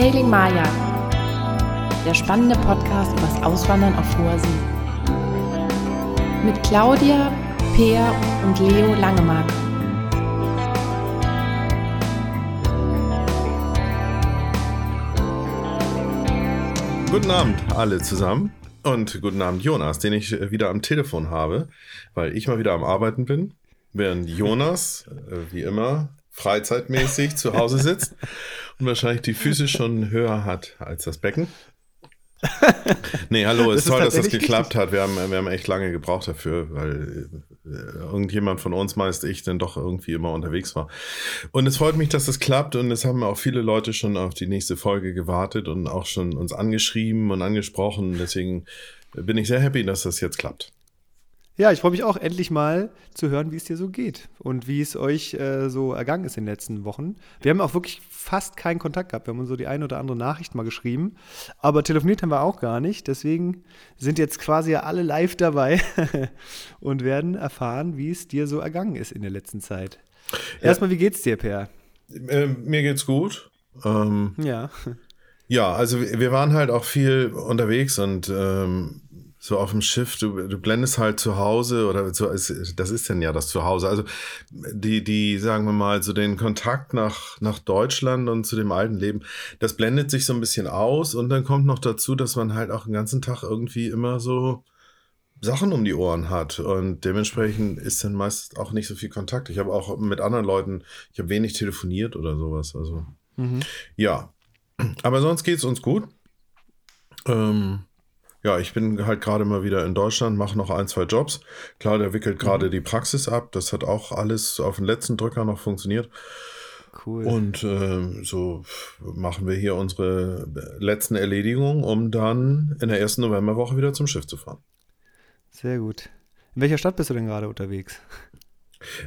Sailing Maya, der spannende Podcast über das Auswandern auf hoher See. Mit Claudia, Peer und Leo Langemark. Guten Abend alle zusammen und guten Abend Jonas, den ich äh, wieder am Telefon habe, weil ich mal wieder am Arbeiten bin, während Jonas, äh, wie immer, freizeitmäßig zu Hause sitzt wahrscheinlich die Füße schon höher hat als das Becken. nee, hallo, es ist toll, dass das geklappt hat. Wir haben, wir haben echt lange gebraucht dafür, weil äh, irgendjemand von uns, meist ich, dann doch irgendwie immer unterwegs war. Und es freut mich, dass das klappt und es haben auch viele Leute schon auf die nächste Folge gewartet und auch schon uns angeschrieben und angesprochen. Deswegen bin ich sehr happy, dass das jetzt klappt. Ja, ich freue mich auch endlich mal zu hören, wie es dir so geht und wie es euch äh, so ergangen ist in den letzten Wochen. Wir haben auch wirklich fast keinen Kontakt gehabt. Wir haben uns so die eine oder andere Nachricht mal geschrieben, aber telefoniert haben wir auch gar nicht. Deswegen sind jetzt quasi alle live dabei und werden erfahren, wie es dir so ergangen ist in der letzten Zeit. Ja. Erstmal, wie geht's dir, Per? Äh, mir geht's gut. Ähm, ja. Ja, also wir waren halt auch viel unterwegs und ähm, so auf dem Schiff, du, du blendest halt zu Hause oder so, das ist denn ja das Zuhause. Also die, die, sagen wir mal, so den Kontakt nach, nach Deutschland und zu dem alten Leben, das blendet sich so ein bisschen aus und dann kommt noch dazu, dass man halt auch den ganzen Tag irgendwie immer so Sachen um die Ohren hat und dementsprechend ist dann meist auch nicht so viel Kontakt. Ich habe auch mit anderen Leuten, ich habe wenig telefoniert oder sowas. Also mhm. ja, aber sonst geht es uns gut. Ähm, ja, ich bin halt gerade mal wieder in Deutschland, mache noch ein, zwei Jobs. Klar, der wickelt gerade mhm. die Praxis ab. Das hat auch alles auf den letzten Drücker noch funktioniert. Cool. Und äh, so machen wir hier unsere letzten Erledigungen, um dann in der ersten Novemberwoche wieder zum Schiff zu fahren. Sehr gut. In welcher Stadt bist du denn gerade unterwegs?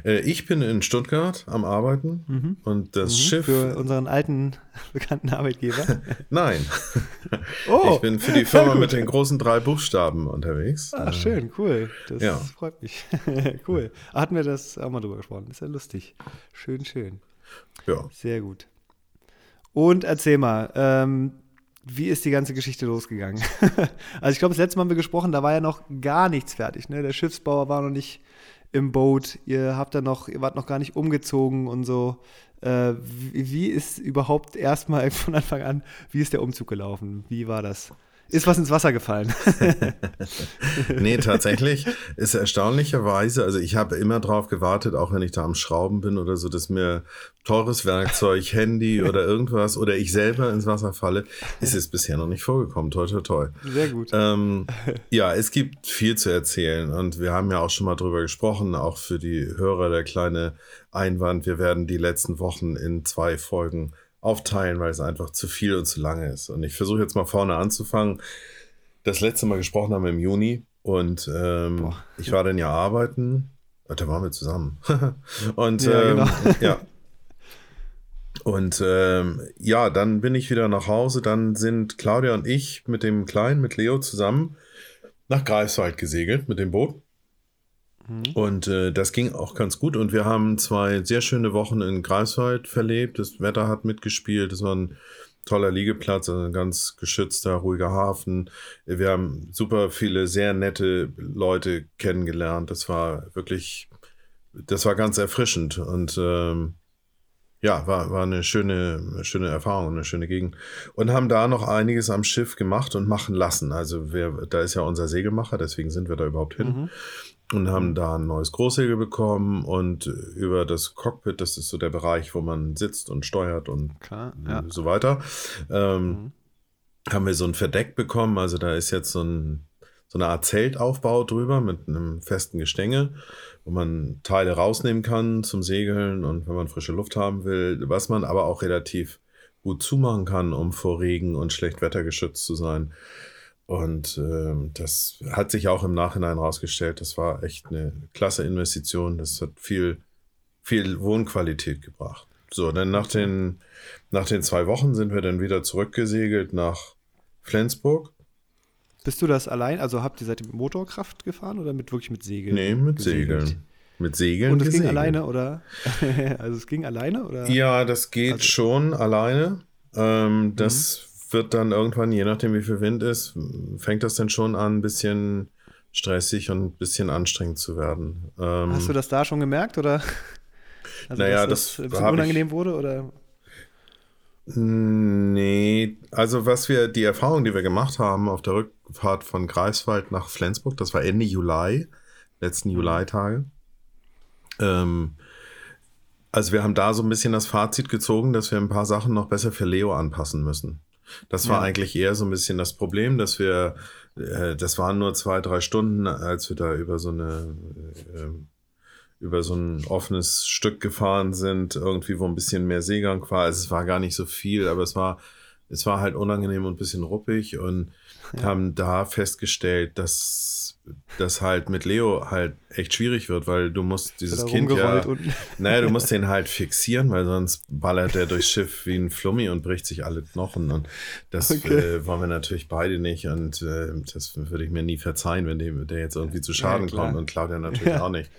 Äh, ich bin in Stuttgart am Arbeiten mhm. und das mhm. Schiff. Für unseren alten bekannten Arbeitgeber? Nein. Oh. Ich bin für die Firma mit den großen drei Buchstaben unterwegs. Ah, schön, cool. Das ja. freut mich. cool. Hatten wir das auch mal drüber gesprochen. Ist ja lustig. Schön, schön. Ja. Sehr gut. Und erzähl mal, ähm, wie ist die ganze Geschichte losgegangen? also ich glaube, das letzte Mal haben wir gesprochen, da war ja noch gar nichts fertig. Ne? Der Schiffsbauer war noch nicht im Boot, ihr habt da noch, ihr wart noch gar nicht umgezogen und so. Äh, wie, wie, ist überhaupt erstmal von Anfang an, wie ist der Umzug gelaufen? Wie war das? Ist was ins Wasser gefallen? nee, tatsächlich ist erstaunlicherweise, also ich habe immer drauf gewartet, auch wenn ich da am Schrauben bin oder so, dass mir teures Werkzeug, Handy oder irgendwas oder ich selber ins Wasser falle, ist es bisher noch nicht vorgekommen. Toi, toi, toi. Sehr gut. Ähm, ja, es gibt viel zu erzählen und wir haben ja auch schon mal drüber gesprochen, auch für die Hörer der kleine Einwand. Wir werden die letzten Wochen in zwei Folgen aufteilen, weil es einfach zu viel und zu lange ist. Und ich versuche jetzt mal vorne anzufangen. Das letzte Mal gesprochen haben wir im Juni und ähm, ich war dann ja arbeiten. Da waren wir zusammen. und ja, ähm, genau. ja. Und ähm, ja, dann bin ich wieder nach Hause. Dann sind Claudia und ich mit dem Kleinen, mit Leo zusammen nach Greifswald gesegelt mit dem Boot. Mhm. Und äh, das ging auch ganz gut. Und wir haben zwei sehr schöne Wochen in Greifswald verlebt. Das Wetter hat mitgespielt. Es war ein toller Liegeplatz, also ein ganz geschützter, ruhiger Hafen. Wir haben super viele sehr nette Leute kennengelernt. Das war wirklich, das war ganz erfrischend. Und ähm, ja, war, war eine schöne, schöne Erfahrung, eine schöne Gegend. Und haben da noch einiges am Schiff gemacht und machen lassen. Also wir, da ist ja unser Segelmacher, deswegen sind wir da überhaupt hin. Mhm und haben da ein neues Großsegel bekommen und über das Cockpit, das ist so der Bereich, wo man sitzt und steuert und Klar, ja. so weiter, ähm, mhm. haben wir so ein Verdeck bekommen. Also da ist jetzt so, ein, so eine Art Zeltaufbau drüber mit einem festen Gestänge, wo man Teile rausnehmen kann zum Segeln und wenn man frische Luft haben will, was man aber auch relativ gut zumachen kann, um vor Regen und Schlechtwetter geschützt zu sein. Und ähm, das hat sich auch im Nachhinein herausgestellt, das war echt eine klasse Investition. Das hat viel, viel Wohnqualität gebracht. So, dann nach den, nach den zwei Wochen sind wir dann wieder zurückgesegelt nach Flensburg. Bist du das allein? Also habt ihr seit dem Motorkraft gefahren oder mit wirklich mit Segeln? Nee, mit gesegelt? Segeln. Mit Segeln. Und es ging alleine, oder? also es ging alleine, oder? Ja, das geht also. schon alleine. Ähm, das mhm. Wird dann irgendwann, je nachdem wie viel Wind ist, fängt das dann schon an, ein bisschen stressig und ein bisschen anstrengend zu werden. Ähm, Hast du das da schon gemerkt oder? Also, naja, dass das, das ein bisschen unangenehm ich, wurde oder? Nee, also was wir, die Erfahrung, die wir gemacht haben auf der Rückfahrt von Greifswald nach Flensburg, das war Ende Juli, letzten mhm. Juli-Tage. Ähm, also wir haben da so ein bisschen das Fazit gezogen, dass wir ein paar Sachen noch besser für Leo anpassen müssen. Das war ja. eigentlich eher so ein bisschen das Problem, dass wir, äh, das waren nur zwei, drei Stunden, als wir da über so eine äh, über so ein offenes Stück gefahren sind, irgendwie, wo ein bisschen mehr Seegang war. Also es war gar nicht so viel, aber es war, es war halt unangenehm und ein bisschen ruppig und ja. haben da festgestellt, dass das halt mit Leo halt echt schwierig wird, weil du musst dieses Kind ja, naja, du musst den halt fixieren, weil sonst ballert er durchs Schiff wie ein Flummi und bricht sich alle Knochen und das okay. äh, wollen wir natürlich beide nicht und äh, das würde ich mir nie verzeihen, wenn dem, der jetzt irgendwie zu Schaden ja, kommt und Claudia natürlich ja. auch nicht.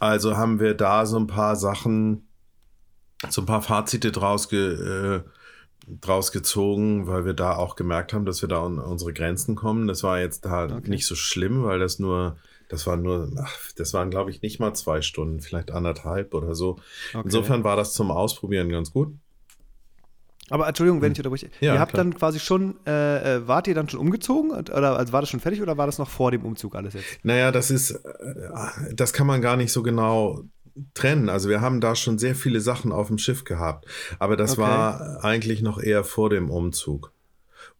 Also haben wir da so ein paar Sachen, so ein paar Fazite draus, ge, äh, draus gezogen, weil wir da auch gemerkt haben, dass wir da an unsere Grenzen kommen. Das war jetzt da okay. nicht so schlimm, weil das nur, das war nur, ach, das waren glaube ich nicht mal zwei Stunden, vielleicht anderthalb oder so. Okay. Insofern war das zum Ausprobieren ganz gut. Aber Entschuldigung, wenn hm. ich unterbreche. Ja, ihr habt klar. dann quasi schon, äh, äh, wart ihr dann schon umgezogen? Oder also war das schon fertig oder war das noch vor dem Umzug alles jetzt? Naja, das ist, äh, das kann man gar nicht so genau trennen. Also wir haben da schon sehr viele Sachen auf dem Schiff gehabt. Aber das okay. war eigentlich noch eher vor dem Umzug.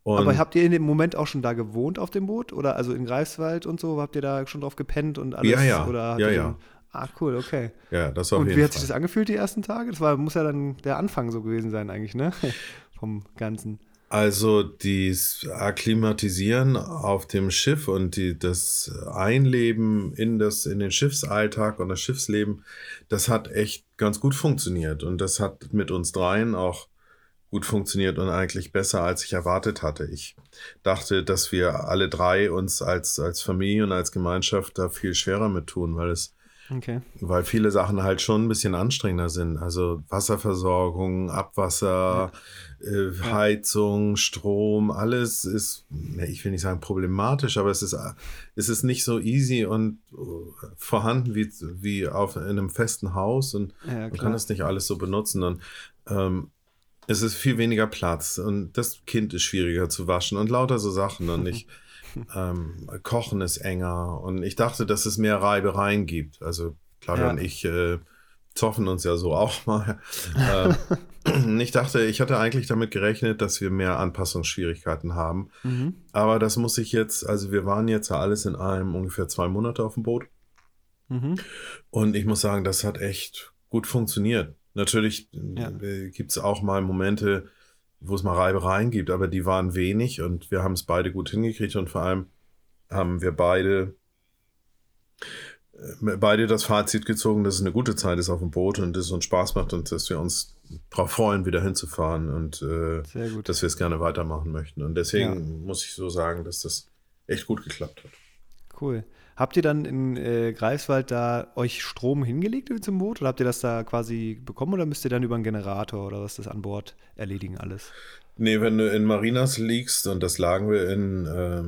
Und Aber habt ihr in dem Moment auch schon da gewohnt auf dem Boot? Oder also in Greifswald und so? Habt ihr da schon drauf gepennt und alles? Ja, ja. Oder ja, ja. Ah, cool, okay. Ja, das war Und wie hat sich das angefühlt die ersten Tage? Das war, muss ja dann der Anfang so gewesen sein, eigentlich, ne? Vom Ganzen. Also das Akklimatisieren auf dem Schiff und die, das Einleben in, das, in den Schiffsalltag und das Schiffsleben, das hat echt ganz gut funktioniert. Und das hat mit uns dreien auch gut funktioniert und eigentlich besser, als ich erwartet hatte. Ich dachte, dass wir alle drei uns als, als Familie und als Gemeinschaft da viel schwerer mit tun, weil es Okay. Weil viele Sachen halt schon ein bisschen anstrengender sind. Also Wasserversorgung, Abwasser. Äh, Heizung, Strom, alles ist, ich will nicht sagen problematisch, aber es ist, es ist nicht so easy und äh, vorhanden wie, wie auf, in einem festen Haus und ja, man kann das nicht alles so benutzen. Und ähm, es ist viel weniger Platz und das Kind ist schwieriger zu waschen und lauter so Sachen. Und ich ähm, Kochen ist enger und ich dachte, dass es mehr Reibereien gibt. Also Claudia ja. und ich äh, zoffen uns ja so auch mal. ähm, ich dachte, ich hatte eigentlich damit gerechnet, dass wir mehr Anpassungsschwierigkeiten haben. Mhm. Aber das muss ich jetzt, also wir waren jetzt ja alles in allem ungefähr zwei Monate auf dem Boot. Mhm. Und ich muss sagen, das hat echt gut funktioniert. Natürlich ja. Äh, gibt es auch mal Momente, wo es mal Reibereien gibt, aber die waren wenig und wir haben es beide gut hingekriegt und vor allem haben wir beide beide das Fazit gezogen, dass es eine gute Zeit ist auf dem Boot und es uns Spaß macht und dass wir uns darauf freuen, wieder hinzufahren und äh, dass wir es gerne weitermachen möchten. Und deswegen ja. muss ich so sagen, dass das echt gut geklappt hat. Cool. Habt ihr dann in äh, Greifswald da euch Strom hingelegt zum Boot oder habt ihr das da quasi bekommen oder müsst ihr dann über einen Generator oder was das an Bord erledigen alles? Nee, wenn du in Marinas liegst und das lagen wir in äh,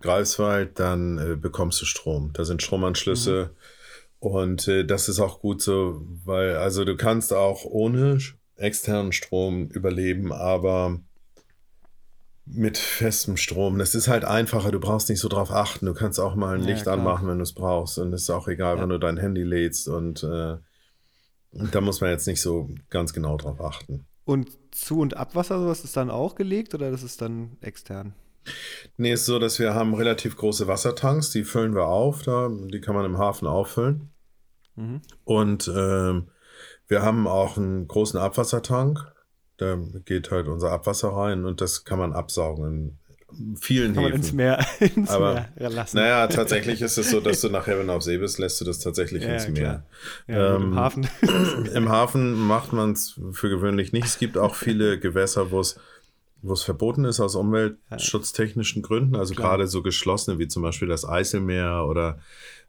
Greifswald, dann äh, bekommst du Strom. Da sind Stromanschlüsse mhm. und äh, das ist auch gut so, weil also du kannst auch ohne externen Strom überleben, aber mit festem Strom. Das ist halt einfacher, du brauchst nicht so drauf achten. Du kannst auch mal ein Licht ja, anmachen, wenn du es brauchst. Und es ist auch egal, ja. wenn du dein Handy lädst. Und äh, da muss man jetzt nicht so ganz genau drauf achten. Und Zu- und Abwasser, sowas ist dann auch gelegt oder das ist dann extern? Nee, ist so, dass wir haben relativ große Wassertanks, die füllen wir auf, da, die kann man im Hafen auffüllen. Mhm. Und äh, wir haben auch einen großen Abwassertank da geht halt unser Abwasser rein und das kann man absaugen in vielen kann Häfen. Ins Meer, ins Aber, Meer lassen. Naja, tatsächlich ist es so, dass du nachher, wenn du auf See bist, lässt du das tatsächlich ja, ins Meer. Ja, ähm, Im Hafen. Im Hafen macht man es für gewöhnlich nicht. Es gibt auch viele Gewässer, wo es wo es verboten ist aus umweltschutztechnischen Gründen, also Klar. gerade so geschlossene wie zum Beispiel das Eiselmeer oder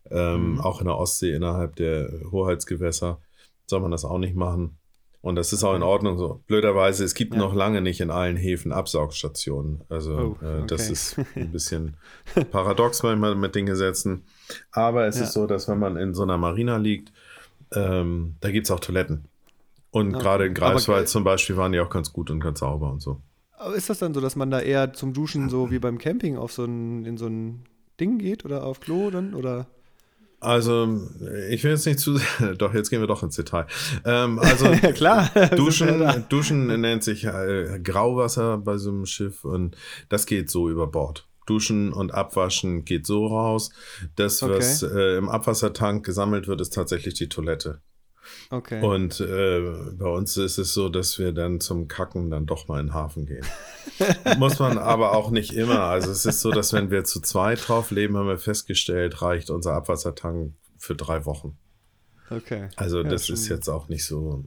ähm, mhm. auch in der Ostsee innerhalb der Hoheitsgewässer soll man das auch nicht machen. Und das ist auch in Ordnung so. Blöderweise, es gibt Ja. noch lange nicht in allen Häfen Absaugstationen. Also Oh, äh, das okay. ist ein bisschen paradox manchmal mit den Gesetzen. Aber es Ja. ist so, dass wenn man in so einer Marina liegt, ähm, da gibt es auch Toiletten. Und Okay. gerade in Aber- Greifswald zum Beispiel waren die auch ganz gut und ganz sauber und so. Aber ist das dann so, dass man da eher zum Duschen so wie beim Camping auf so ein, in so ein Ding geht oder auf Klo dann? Oder? Also, ich will jetzt nicht zu sehr, doch, jetzt gehen wir doch ins Detail. Ähm, also, klar. Duschen, Duschen nennt sich äh, Grauwasser bei so einem Schiff und das geht so über Bord. Duschen und Abwaschen geht so raus. Das, Okay. was äh, im Abwassertank gesammelt wird, ist tatsächlich die Toilette. Okay. Und äh, bei uns ist es so, dass wir dann zum Kacken dann doch mal in den Hafen gehen. Muss man aber auch nicht immer. Also es ist so, dass wenn wir zu zweit drauf leben, haben wir festgestellt, reicht unser Abwassertank für drei Wochen. okay. Also Ja, das schon- ist jetzt auch nicht so.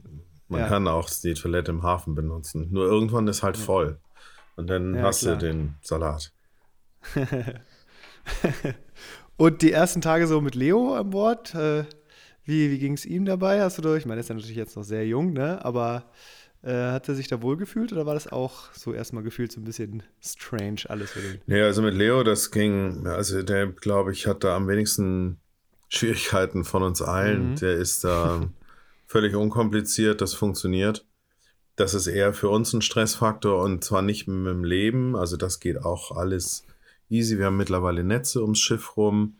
Man Ja. kann auch die Toilette im Hafen benutzen. Nur irgendwann ist halt voll. Und dann Ja, hast klar. du den Salat. Und die ersten Tage so mit Leo an Bord, äh, wie, wie ging es ihm dabei? Hast du durch? Ich meine, er ist ja natürlich jetzt noch sehr jung, ne? Aber äh, hat er sich da wohl gefühlt oder war das auch so erstmal gefühlt so ein bisschen strange alles für den? Nee, also mit Leo, das ging, also der, glaube ich, hat da am wenigsten Schwierigkeiten von uns allen. Mhm. Der ist da völlig unkompliziert, das funktioniert. Das ist eher für uns ein Stressfaktor und zwar nicht mit dem Leben, also das geht auch alles easy. Wir haben mittlerweile Netze ums Schiff rum.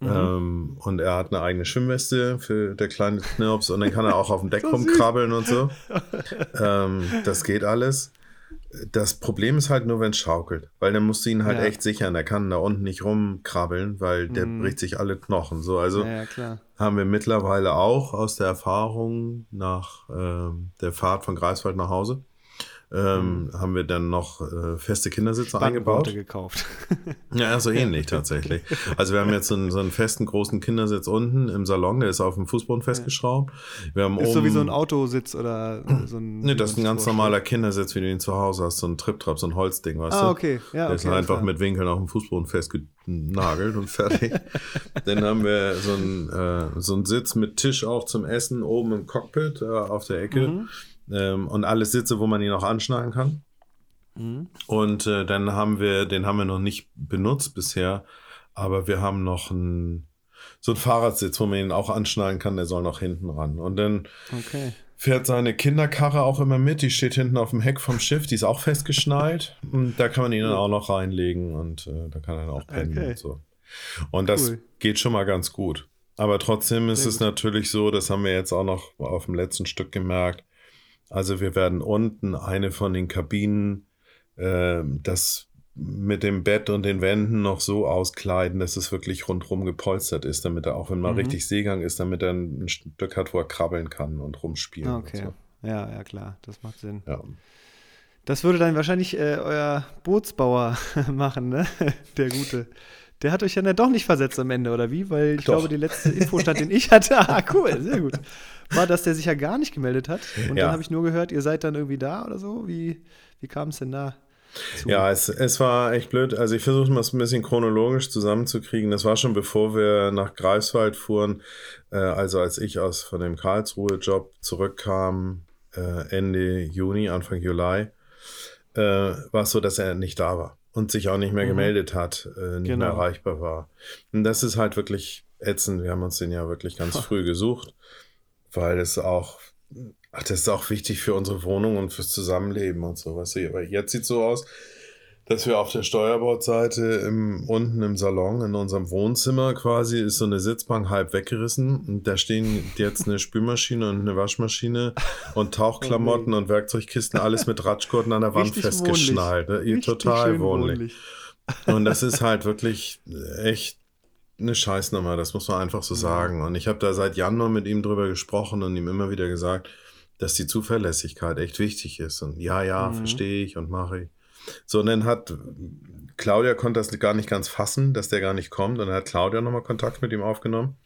Mhm. Ähm, und er hat eine eigene Schwimmweste für der kleine Knirps und dann kann er auch auf dem Deck So rumkrabbeln und so. ähm, das geht alles. Das Problem ist halt nur, wenn es schaukelt, weil dann musst du ihn halt Ja. echt sichern. Er kann da unten nicht rumkrabbeln, weil der Mhm. bricht sich alle Knochen. So, also ja, ja, haben wir mittlerweile auch aus der Erfahrung nach ähm, der Fahrt von Greifswald nach Hause, ähm, haben wir dann noch äh, feste Kindersitze eingebaut. Gekauft. Ja, so ähnlich tatsächlich. Also wir haben jetzt so einen, so einen festen großen Kindersitz unten im Salon, der ist auf dem Fußboden festgeschraubt. Wir haben Ist oben, so wie so ein Autositz oder so ein. Nee, das ist ein ganz normaler Kindersitz, wie du ihn zu Hause hast, so ein Trip-Trap, so ein Holzding, weißt du? Ah, okay. Ja, Der okay. ist einfach klar. mit Winkeln auf dem Fußboden festgenagelt und fertig. Dann haben wir so einen, äh, so einen Sitz mit Tisch auch zum Essen oben im Cockpit äh, auf der Ecke. Mhm. Ähm, und alles Sitze, wo man ihn auch anschneiden kann. Mhm. Und äh, dann haben wir, den haben wir noch nicht benutzt bisher, aber wir haben noch einen, so einen Fahrradsitz, wo man ihn auch anschneiden kann, der soll noch hinten ran. Und dann Okay. fährt seine Kinderkarre auch immer mit, die steht hinten auf dem Heck vom Schiff, die ist auch festgeschnallt. Und da kann man ihn dann auch noch reinlegen und äh, da kann er dann auch pennen Okay. und so. Und das Cool. geht schon mal ganz gut. Aber trotzdem ist Sehr es gut. natürlich so, das haben wir jetzt auch noch auf dem letzten Stück gemerkt. Also wir werden unten eine von den Kabinen, ähm, das mit dem Bett und den Wänden noch so auskleiden, dass es wirklich rundrum gepolstert ist, damit er auch, wenn mal Mhm. richtig Seegang ist, damit er ein Stück hat, wo er krabbeln kann und rumspielen. Ah, und Okay. so. Ja, ja, klar. Das macht Sinn. Ja. Das würde dann wahrscheinlich äh, euer Bootsbauer machen, ne? Der Gute. Der hat euch ja dann doch nicht versetzt am Ende, oder wie? Weil ich Doch. glaube, die letzte Infostand, den ich hatte, ah, cool, sehr gut, war, dass der sich ja gar nicht gemeldet hat. Und Ja. dann habe ich nur gehört, ihr seid dann irgendwie da oder so. Wie, wie kam es denn da? zu? Ja, es, es war echt blöd. Also ich versuche mal es ein bisschen chronologisch zusammenzukriegen. Das war schon bevor wir nach Greifswald fuhren, äh, also als ich aus von dem Karlsruhe-Job zurückkam, äh, Ende Juni, Anfang Juli, äh, war es so, dass er nicht da war und sich auch nicht mehr Mhm. gemeldet hat, äh, nicht mehr Genau. erreichbar war. Und das ist halt wirklich ätzend. Wir haben uns den ja wirklich ganz früh gesucht, weil es auch Ach, das ist auch wichtig für unsere Wohnung und fürs Zusammenleben und so. Weißt du, aber jetzt sieht so aus, dass wir auf der Steuerbordseite im, unten im Salon in unserem Wohnzimmer quasi ist so eine Sitzbank halb weggerissen und da stehen jetzt eine Spülmaschine und eine Waschmaschine und Tauchklamotten und Werkzeugkisten, alles mit Ratschgurten an der Wand Richtig festgeschnallt. Ne? Richtig Total schön wohnlich. Und das ist halt wirklich echt eine Scheißnummer, das muss man einfach so Ja. sagen. Und ich habe da seit Januar mit ihm drüber gesprochen und ihm immer wieder gesagt, dass die Zuverlässigkeit echt wichtig ist. Und ja, ja, Mhm. verstehe ich und mache ich. So, und dann hat Claudia konnte das gar nicht ganz fassen, dass der gar nicht kommt. Und dann hat Claudia nochmal Kontakt mit ihm aufgenommen.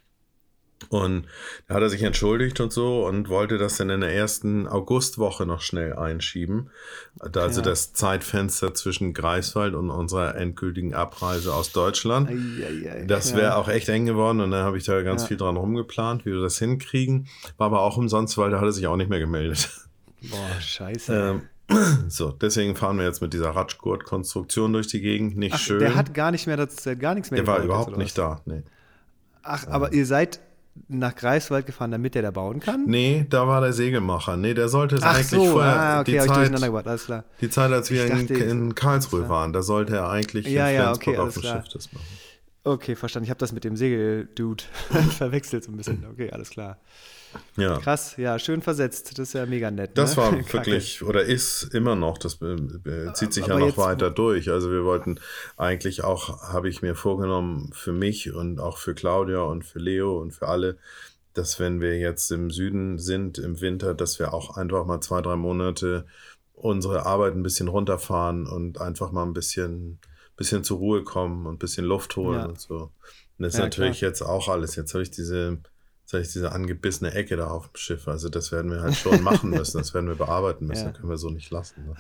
Und da hat er sich entschuldigt und so und wollte das dann in der ersten Augustwoche noch schnell einschieben. Da Also Ja. das Zeitfenster zwischen Greifswald und unserer endgültigen Abreise aus Deutschland. Eieiei. Das Ja. wäre auch echt eng geworden und dann habe ich da ganz Ja. viel dran rumgeplant, wie wir das hinkriegen. War aber auch umsonst, weil da hat er sich auch nicht mehr gemeldet. Boah, scheiße. Ähm, so, deswegen fahren wir jetzt mit dieser Ratschgurt-Konstruktion durch die Gegend. Nicht Ach, schön. der hat gar nicht mehr, das, der gar nichts mehr Der war jetzt, überhaupt nicht da. Nee. Ach, aber ihr seid nach Greifswald gefahren, damit der da bauen kann? nee, da war der Segelmacher. Nee, der sollte es Ach eigentlich so, vorher. ah, okay, die, Zeit, alles klar. die Zeit, als wir Ich in, dachte, in Karlsruhe waren, da sollte er eigentlich Ja, in ja, Flensburg okay, auf dem klar. Schiff das machen. Okay, verstanden. Ich habe das mit dem Segel-Dude verwechselt so ein bisschen. Okay, alles klar. Ja. Krass, ja, schön versetzt. Das ist ja mega nett. Das ne? war wirklich oder ist immer noch, das äh, zieht sich ja Aber noch jetzt- weiter durch. Also wir wollten eigentlich auch, habe ich mir vorgenommen, für mich und auch für Claudia und für Leo und für alle, dass wenn wir jetzt im Süden sind im Winter, dass wir auch einfach mal zwei, drei Monate unsere Arbeit ein bisschen runterfahren und einfach mal ein bisschen, bisschen zur Ruhe kommen und ein bisschen Luft holen Ja. und so. Und das ist Ja, natürlich jetzt auch alles. Jetzt habe ich diese Habe ich diese angebissene Ecke da auf dem Schiff. Also das werden wir halt schon machen müssen. Das werden wir bearbeiten müssen. Ja. Das können wir so nicht lassen. Ne?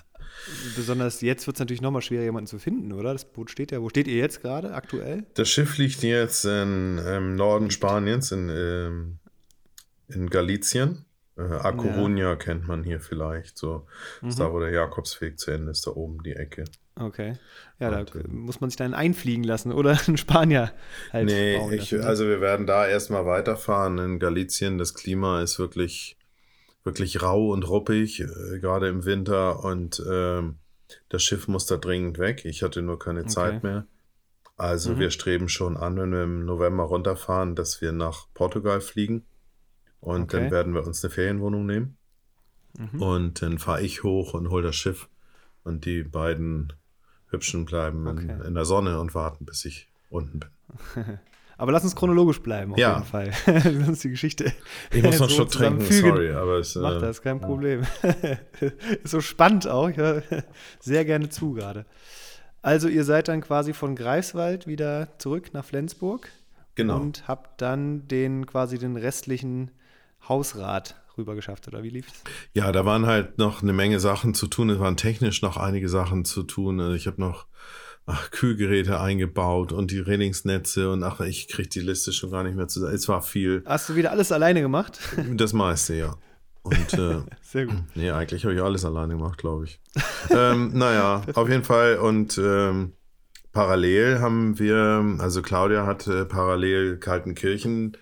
Besonders jetzt wird es natürlich nochmal schwerer, jemanden zu finden, oder? Das Boot steht ja. Wo steht ihr jetzt gerade aktuell? Das Schiff liegt jetzt in, im Norden Spaniens, in, ähm, in Galicien. Äh, A Coruña kennt man hier vielleicht. So Mhm. ist da, wo der Jakobsweg zu Ende ist, da oben die Ecke. Okay. Ja, da Und, ähm, muss man sich dann einfliegen lassen oder einen Spanier halt nee, ich, lassen, ne? also wir werden da erstmal weiterfahren. In Galicien, das Klima ist wirklich, wirklich rau und ruppig, äh, gerade im Winter. Und ähm, das Schiff muss da dringend weg. Ich hatte nur keine Zeit mehr. Also Mhm. wir streben schon an, wenn wir im November runterfahren, dass wir nach Portugal fliegen. Und Okay. dann werden wir uns eine Ferienwohnung nehmen. Mhm. Und dann fahre ich hoch und hole das Schiff. Und die beiden Hübschen bleiben in, Okay. in der Sonne und warten, bis ich unten bin. Aber lass uns chronologisch bleiben, auf Ja. jeden Fall. Sonst die Geschichte. Ich muss noch einen so Schluck trinken, zusammenfügen. sorry, aber es, Mach äh, das, kein Problem. ist so spannend auch. Ich höre sehr gerne zu gerade. Also, ihr seid dann quasi von Greifswald wieder zurück nach Flensburg Genau. und habt dann den quasi den restlichen Hausrat rüber geschafft, oder wie lief's? Ja, da waren halt noch eine Menge Sachen zu tun. Es waren technisch noch einige Sachen zu tun. Also Ich habe noch ach, Kühlgeräte eingebaut und die Redningsnetze und ach, ich kriege die Liste schon gar nicht mehr zusammen. Es war viel. Hast du wieder alles alleine gemacht? Das meiste, ja. Und äh, Sehr gut. nee, eigentlich habe ich alles alleine gemacht, glaube ich. ähm, naja, auf jeden Fall. Und ähm, parallel haben wir, also Claudia hat äh, parallel Kaltenkirchen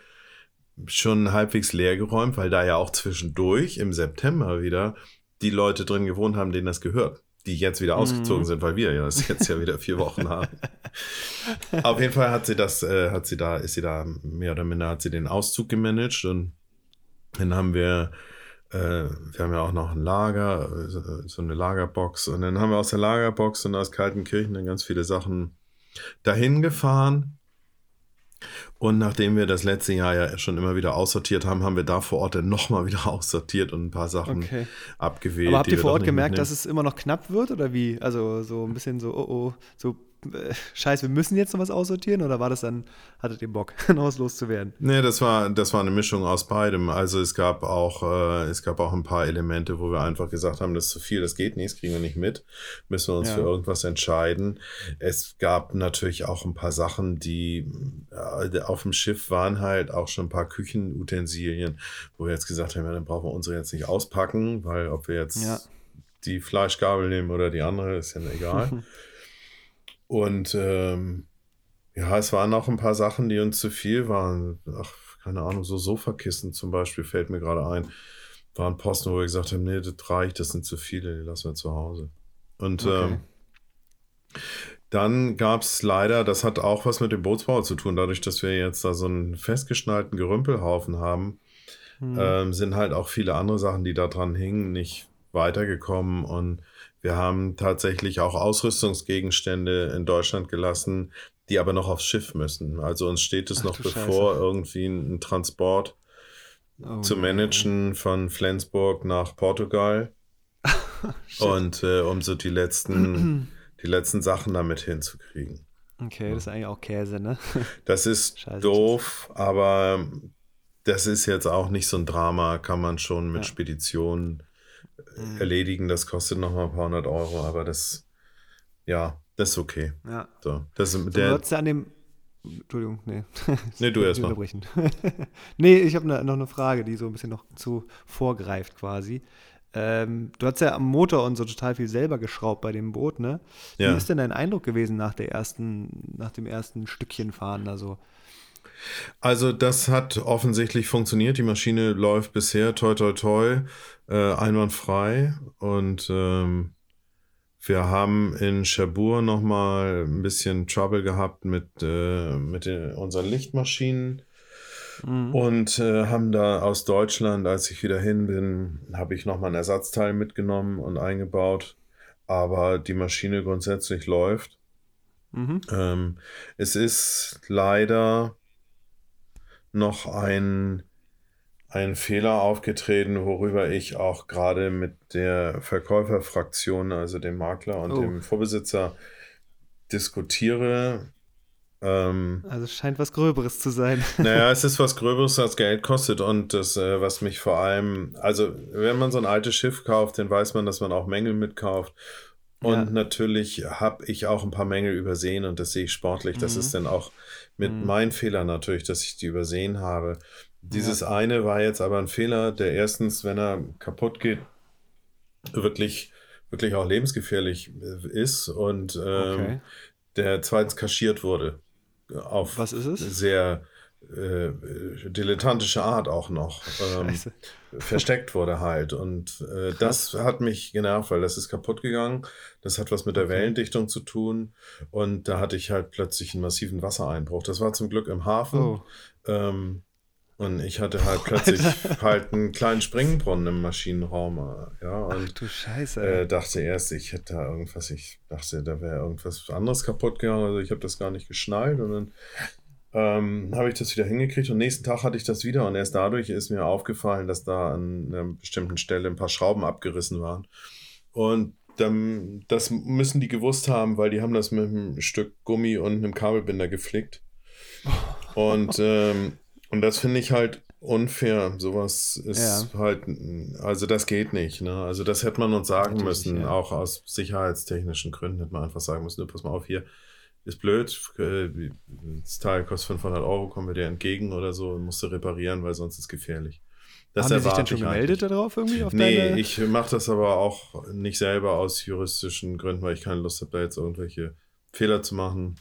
schon halbwegs leer geräumt, weil da ja auch zwischendurch im September wieder die Leute drin gewohnt haben, denen das gehört. Die jetzt wieder ausgezogen sind, weil wir ja das jetzt ja wieder vier Wochen haben. Auf jeden Fall hat sie das, äh, hat sie da, ist sie da mehr oder minder, hat sie den Auszug gemanagt und dann haben wir, äh, wir haben ja auch noch ein Lager, so eine Lagerbox und dann haben wir aus der Lagerbox und aus Kaltenkirchen dann ganz viele Sachen dahin gefahren. Und nachdem wir das letzte Jahr ja schon immer wieder aussortiert haben, haben wir da vor Ort dann nochmal wieder aussortiert und ein paar Sachen Okay. abgewählt. Aber habt ihr vor Ort gemerkt, mitnehmen. dass es immer noch knapp wird oder wie? Also so ein bisschen so, oh oh, so äh, scheiße, wir müssen jetzt noch was aussortieren oder war das dann, hattet ihr Bock, ein Haus loszuwerden? Nee, das war, das war eine Mischung aus beidem. Also es gab auch, äh, es gab auch ein paar Elemente, wo wir einfach gesagt haben, das ist zu viel, das geht nicht, das kriegen wir nicht mit. Müssen wir uns Ja. für irgendwas entscheiden. Es gab natürlich auch ein paar Sachen, die äh, auf dem Schiff waren halt auch schon ein paar Küchenutensilien, wo wir jetzt gesagt haben, ja, dann brauchen wir unsere jetzt nicht auspacken, weil ob wir jetzt Ja. die Fleischgabel nehmen oder die andere, ist ja egal. Und ähm, ja, es waren auch ein paar Sachen, die uns zu viel waren. Ach, keine Ahnung, so Sofakissen zum Beispiel fällt mir gerade ein. Waren Posten, wo wir gesagt haben, nee, das reicht, das sind zu viele, die lassen wir zu Hause. Und Okay. ähm, dann gab es leider, das hat auch was mit dem Bootsbau zu tun, dadurch, dass wir jetzt da so einen festgeschnallten Gerümpelhaufen haben, Hm. ähm, sind halt auch viele andere Sachen, die da dran hingen, nicht weitergekommen. Und wir haben tatsächlich auch Ausrüstungsgegenstände in Deutschland gelassen, die aber noch aufs Schiff müssen. Also uns steht es Ach noch bevor, Scheiße. irgendwie einen Transport Oh, zu managen von Flensburg nach Portugal. Und äh, um so die letzten, die letzten Sachen damit hinzukriegen. Okay, das ist eigentlich auch Käse, ne? Das ist Scheiße. doof, aber das ist jetzt auch nicht so ein Drama, kann man schon mit Ja. Speditionen Mhm. erledigen. Das kostet noch mal ein paar hundert Euro, aber das, ja, das ist okay. Ja. So, das ist Du der, ja an dem. Entschuldigung, nee. Nee, du Ich erst mal. unterbrechen. nee, ich habe ne, noch eine Frage, die so ein bisschen noch zu vorgreift quasi. Ähm, du hast ja am Motor und so total viel selber geschraubt bei dem Boot, ne? Ja. Wie ist denn dein Eindruck gewesen nach der ersten, nach dem ersten Stückchen fahren? Also, Also das hat offensichtlich funktioniert. Die Maschine läuft bisher toi toi toi äh, einwandfrei und ähm, wir haben in Cherbourg nochmal ein bisschen Trouble gehabt mit, äh, mit den, unseren Lichtmaschinen und äh, haben da aus Deutschland, als ich wieder hin bin, habe ich nochmal ein Ersatzteil mitgenommen und eingebaut. Aber die Maschine grundsätzlich läuft. mhm. Ähm, es ist leider noch ein, ein Fehler aufgetreten, worüber ich auch gerade mit der Verkäuferfraktion, also dem Makler und Oh. dem Vorbesitzer, diskutiere. Ähm, also es scheint was Gröberes zu sein. naja, es ist was Gröberes, als Geld kostet und das, äh, was mich vor allem, also wenn man so ein altes Schiff kauft, dann weiß man, dass man auch Mängel mitkauft. Und Ja. natürlich habe ich auch ein paar Mängel übersehen und das sehe ich sportlich. Das Mhm. ist dann auch mit Mhm. meinem Fehler natürlich, dass ich die übersehen habe. Dieses eine war jetzt aber ein Fehler, der erstens, wenn er kaputt geht, wirklich, wirklich auch lebensgefährlich äh, ist und ähm, Okay. der zweitens kaschiert wurde. Auf Was ist es? sehr äh, dilettantische Art auch noch. Ähm, versteckt wurde halt. Und äh, das hat mich genervt, weil das ist kaputt gegangen. Das hat was mit der Okay. Wellendichtung zu tun. Und da hatte ich halt plötzlich einen massiven Wassereinbruch. Das war zum Glück im Hafen. Oh. Ähm, und ich hatte halt plötzlich halt einen kleinen Springbrunnen im Maschinenraum. äh, Ja, Ach und du Scheiße. äh, dachte erst, ich hätte da irgendwas, ich dachte, da wäre irgendwas anderes kaputt gegangen. Also ich habe das gar nicht geschnallt und dann ähm, habe ich das wieder hingekriegt und nächsten Tag hatte ich das wieder und erst dadurch ist mir aufgefallen, dass da an einer bestimmten Stelle ein paar Schrauben abgerissen waren. Und dann, das müssen die gewusst haben, weil die haben das mit einem Stück Gummi und einem Kabelbinder geflickt. Und, ähm, und das finde ich halt unfair. Sowas ist halt, also das geht nicht. Ne? Also das hätte man uns sagen Natürlich, müssen, ja. auch aus sicherheitstechnischen Gründen hätte man einfach sagen müssen, pass mal auf hier, ist blöd, das Teil kostet 500 Euro, kommen wir dir entgegen oder so, musst du reparieren, weil sonst ist es gefährlich. Das Haben die sich denn schon gemeldet darauf irgendwie? Auf Nee, deine... ich mache das aber auch nicht selber aus juristischen Gründen, weil ich keine Lust habe, da jetzt irgendwelche Fehler zu machen.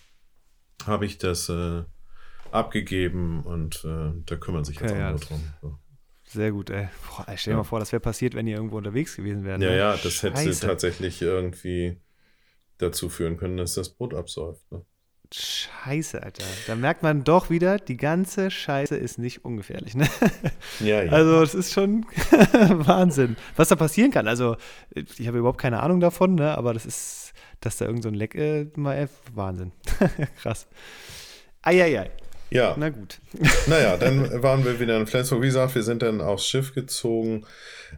Habe ich das äh, abgegeben und äh, da kümmern sich jetzt Okay, ja, andere das- drum. So. Sehr gut, ey. Boah, stell dir Ja. mal vor, das wäre passiert, wenn ihr irgendwo unterwegs gewesen wären. Ja, ne? ja, das hätte Scheiße. tatsächlich irgendwie dazu führen können, dass das Boot absäuft. Ne? Scheiße, Alter. Da merkt man doch wieder, die ganze Scheiße ist nicht ungefährlich, ne? Ja, ja. Also, das ist schon Wahnsinn. Was da passieren kann. Also, ich habe überhaupt keine Ahnung davon, ne? Aber das ist, dass da irgend so ein Leck, äh, mal, äh, Wahnsinn. Krass. Eieiei. ja. Na gut. Naja, dann waren wir wieder in Flensburg. Wie gesagt, wir sind dann aufs Schiff gezogen,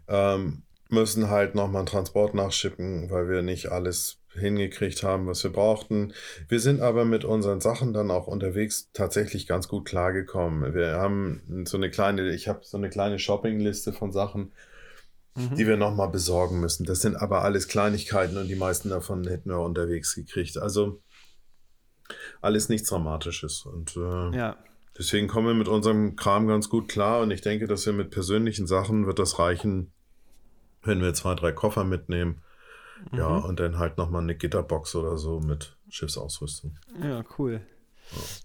ähm, müssen halt nochmal einen Transport nachschippen, weil wir nicht alles hingekriegt haben, was wir brauchten. Wir sind aber mit unseren Sachen dann auch unterwegs tatsächlich ganz gut klargekommen. Wir haben so eine kleine, ich habe so eine kleine Shoppingliste von Sachen, die wir nochmal besorgen müssen. Das sind aber alles Kleinigkeiten und die meisten davon hätten wir unterwegs gekriegt. Also alles nichts Dramatisches. Und äh, Ja. Deswegen kommen wir mit unserem Kram ganz gut klar und ich denke, dass wir mit persönlichen Sachen wird das reichen, wenn wir zwei, drei Koffer mitnehmen. Ja, und dann halt nochmal eine Gitterbox oder so mit Schiffsausrüstung. Ja, cool.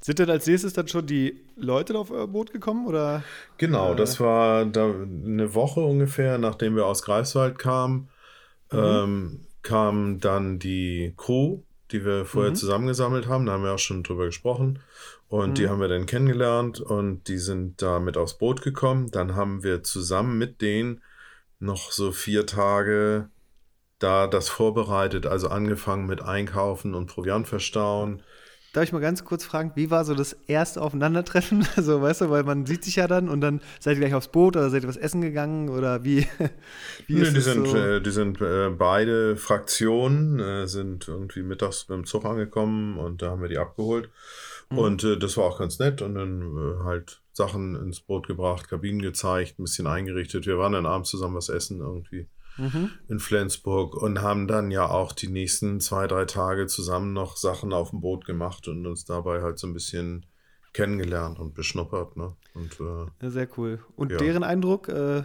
Sind denn als nächstes dann schon die Leute auf euer Boot gekommen? Oder? Genau, Äh. das war da eine Woche ungefähr, nachdem wir aus Greifswald kamen, ähm, kam dann die Crew, die wir vorher Mhm. zusammengesammelt haben. Da haben wir auch schon drüber gesprochen. Und die Mhm. haben wir dann kennengelernt und die sind da mit aufs Boot gekommen. Dann haben wir zusammen mit denen noch so vier Tage da das vorbereitet, also angefangen mit Einkaufen und Proviant verstauen. Darf ich mal ganz kurz fragen, wie war so das erste Aufeinandertreffen? Also, weißt du, weil man sieht sich ja dann und dann seid ihr gleich aufs Boot oder seid ihr was essen gegangen oder wie? wie Nee, die sind, so? äh, die sind äh, beide Fraktionen, äh, sind irgendwie mittags mit dem Zug angekommen und da haben wir die abgeholt. Mhm. Und äh, das war auch ganz nett und dann äh, halt Sachen ins Boot gebracht, Kabinen gezeigt, ein bisschen eingerichtet. Wir waren dann abends zusammen was essen irgendwie Mhm. in Flensburg und haben dann ja auch die nächsten zwei, drei Tage zusammen noch Sachen auf dem Boot gemacht und uns dabei halt so ein bisschen kennengelernt und beschnuppert. Ne? Und, äh, sehr cool. Und ja. deren Eindruck, äh,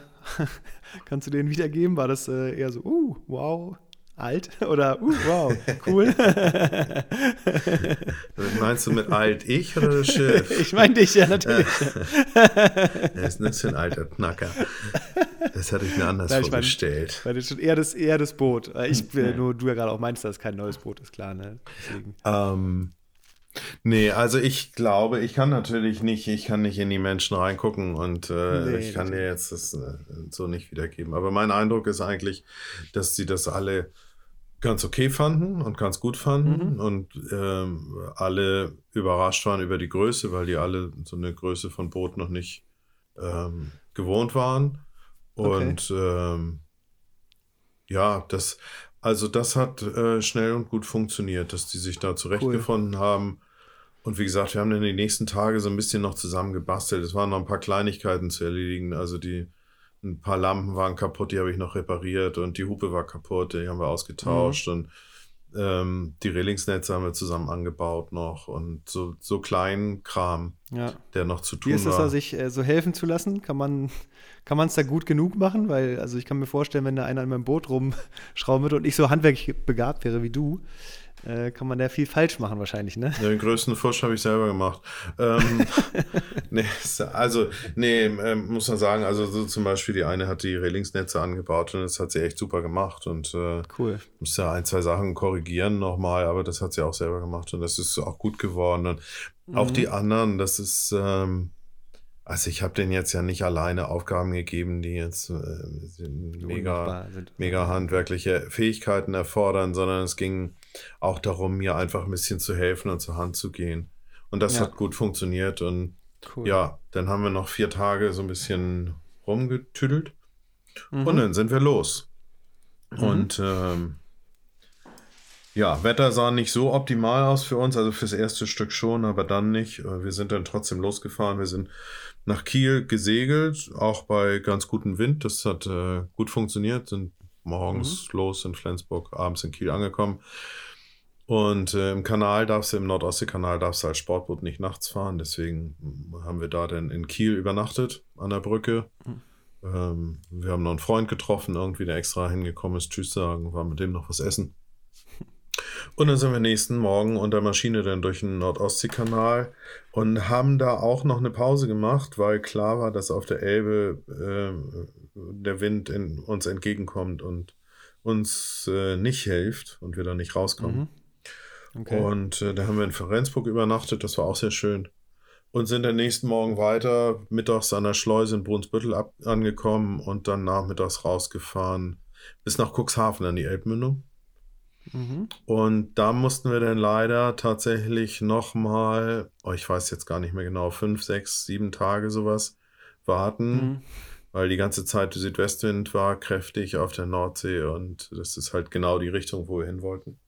kannst du den wiedergeben? War das äh, eher so, uh, wow, alt? Oder, uh, wow, cool? Meinst du mit alt ich oder das Schiff? ich meine dich, ja, natürlich. Er ist ein alter Knacker. Das hatte ich mir anders Nein, ich vorgestellt. Weil das ist schon eher das, eher das Boot. Ich will nur, du ja gerade auch meinst, dass es kein neues Boot ist, klar, ne? Deswegen. Ähm, nee, also ich glaube, ich kann natürlich nicht, ich kann nicht in die Menschen reingucken und äh, Nee, ich kann dir jetzt das äh, so nicht wiedergeben. Aber mein Eindruck ist eigentlich, dass sie das alle ganz okay fanden und ganz gut fanden Mhm. und ähm, alle überrascht waren über die Größe, weil die alle so eine Größe von Boot noch nicht ähm, gewohnt waren. Okay. Und ähm, ja, das, also das hat äh, schnell und gut funktioniert, dass die sich da zurechtgefunden haben. Und wie gesagt, wir haben dann die nächsten Tage so ein bisschen noch zusammen gebastelt. Es waren noch ein paar Kleinigkeiten zu erledigen. Also die, ein paar Lampen waren kaputt, die habe ich noch repariert und die Hupe war kaputt, die haben wir ausgetauscht und ähm, die Reglingsnetze haben wir zusammen angebaut noch und so, so kleinen Kram, Ja. der noch zu tun Wie ist es da, sich äh, so helfen zu lassen? Kann man kann es da gut genug machen? Weil, also ich kann mir vorstellen, wenn da einer in meinem Boot rumschrauben würde und ich so handwerklich begabt wäre wie du, äh, kann man da viel falsch machen wahrscheinlich, ne? Ja, Den größten Fusch habe ich selber gemacht. Ähm, nee, also, nee, ähm, muss man sagen, also so zum Beispiel die eine hat die Reglingsnetze angebaut und das hat sie echt super gemacht und äh, Cool. musste ja ein, zwei Sachen korrigieren nochmal, aber das hat sie auch selber gemacht und das ist auch gut geworden. Und auch Mhm. die anderen, das ist, ähm, also ich habe denen jetzt ja nicht alleine Aufgaben gegeben, die jetzt äh, mega, mega handwerkliche Fähigkeiten erfordern, sondern es ging auch darum, mir einfach ein bisschen zu helfen und zur Hand zu gehen. Und das Ja. hat gut funktioniert und Cool. ja, dann haben wir noch vier Tage so ein bisschen rumgetüdelt Mhm. und dann sind wir los. Und ähm, ja, Wetter sah nicht so optimal aus für uns, also fürs erste Stück schon, aber dann nicht. Äh, Wir sind dann trotzdem losgefahren. Wir sind nach Kiel gesegelt, auch bei ganz gutem Wind. Das hat äh, gut funktioniert. Sind morgens los in Flensburg, abends in Kiel angekommen. Und äh, im Kanal darfst du, im Nordostseekanal darfst du als Sportboot nicht nachts fahren. Deswegen mm, haben wir da dann in Kiel übernachtet an der Brücke. Ähm, wir haben noch einen Freund getroffen, irgendwie, der extra hingekommen ist, Tschüss sagen, war mit dem noch was essen. Und dann sind wir nächsten Morgen unter Maschine dann durch den Nordostseekanal und haben da auch noch eine Pause gemacht, weil klar war, dass auf der Elbe äh, der Wind in, uns entgegenkommt und uns äh, nicht hilft und wir da nicht rauskommen. Mhm. Okay. Und äh, da haben wir in Florenzburg übernachtet, das war auch sehr schön. Und sind dann nächsten Morgen weiter, mittags an der Schleuse in Brunsbüttel ab, angekommen und dann nachmittags rausgefahren bis nach Cuxhaven an die Elbmündung. Mhm. Und da mussten wir dann leider tatsächlich nochmal, oh, ich weiß jetzt gar nicht mehr genau, fünf, sechs, sieben Tage sowas warten, Mhm. weil die ganze Zeit der Südwestwind war kräftig auf der Nordsee und das ist halt genau die Richtung, wo wir hin wollten.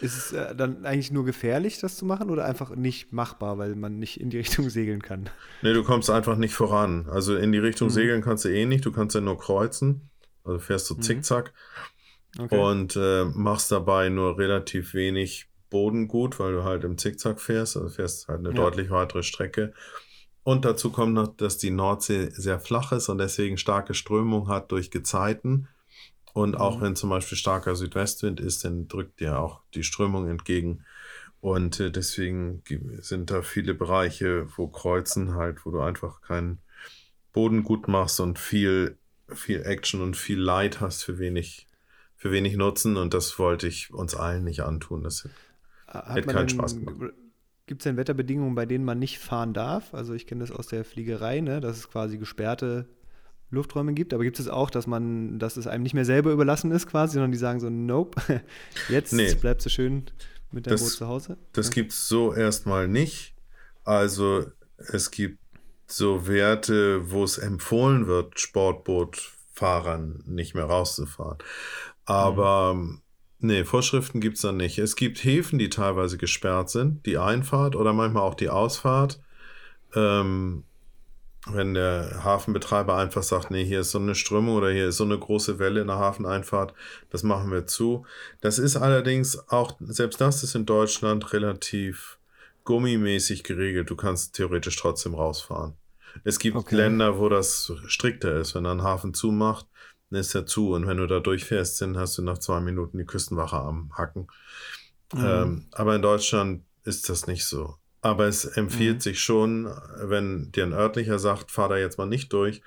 Ist es äh, dann eigentlich nur gefährlich, das zu machen oder einfach nicht machbar, weil man nicht in die Richtung segeln kann? Nee, du kommst einfach nicht voran. Also in die Richtung Mhm. segeln kannst du eh nicht, du kannst ja nur kreuzen. Also fährst du Mhm. zickzack Okay. und äh, machst dabei nur relativ wenig Bodengut, weil du halt im Zickzack fährst. Also fährst halt eine Ja. deutlich weitere Strecke. Und dazu kommt noch, dass die Nordsee sehr flach ist und deswegen starke Strömung hat durch Gezeiten. Und auch Mhm. wenn zum Beispiel starker Südwestwind ist, dann drückt dir auch die Strömung entgegen. Und äh, deswegen sind da viele Bereiche, wo Kreuzen halt, wo du einfach keinen Boden gut machst und viel, viel Action und viel Leid hast für wenig, für wenig Nutzen. Und das wollte ich uns allen nicht antun. Das, hätte keinen Spaß gemacht. Gibt es denn Wetterbedingungen, bei denen man nicht fahren darf? Also ich kenne das aus der Fliegerei, ne, dass es quasi gesperrte Lufträume gibt. Aber gibt es auch, dass man, dass es einem nicht mehr selber überlassen ist quasi, sondern die sagen so, nope, jetzt Nee. bleibst du schön mit deinem Das- Boot zu Hause? das Ja. gibt es so erstmal nicht. Also es gibt so Werte, wo es empfohlen wird, Sportbootfahrern nicht mehr rauszufahren. Aber Mhm. nee, Vorschriften gibt es da nicht. Es gibt Häfen, die teilweise gesperrt sind, die Einfahrt oder manchmal auch die Ausfahrt. Ähm, wenn der Hafenbetreiber einfach sagt, nee, hier ist so eine Strömung oder hier ist so eine große Welle in der Hafeneinfahrt, das machen wir zu. Das ist allerdings auch, selbst das ist in Deutschland relativ gummimäßig geregelt. Du kannst theoretisch trotzdem rausfahren. Es gibt Okay. Länder, wo das strikter ist. Wenn er einen Hafen zumacht, dann ist er zu. Und wenn du da durchfährst, dann hast du nach zwei Minuten die Küstenwache am Hacken. Mhm. Ähm, aber in Deutschland ist das nicht so. Aber es empfiehlt Mhm. sich schon, wenn dir ein örtlicher sagt, fahr da jetzt mal nicht durch,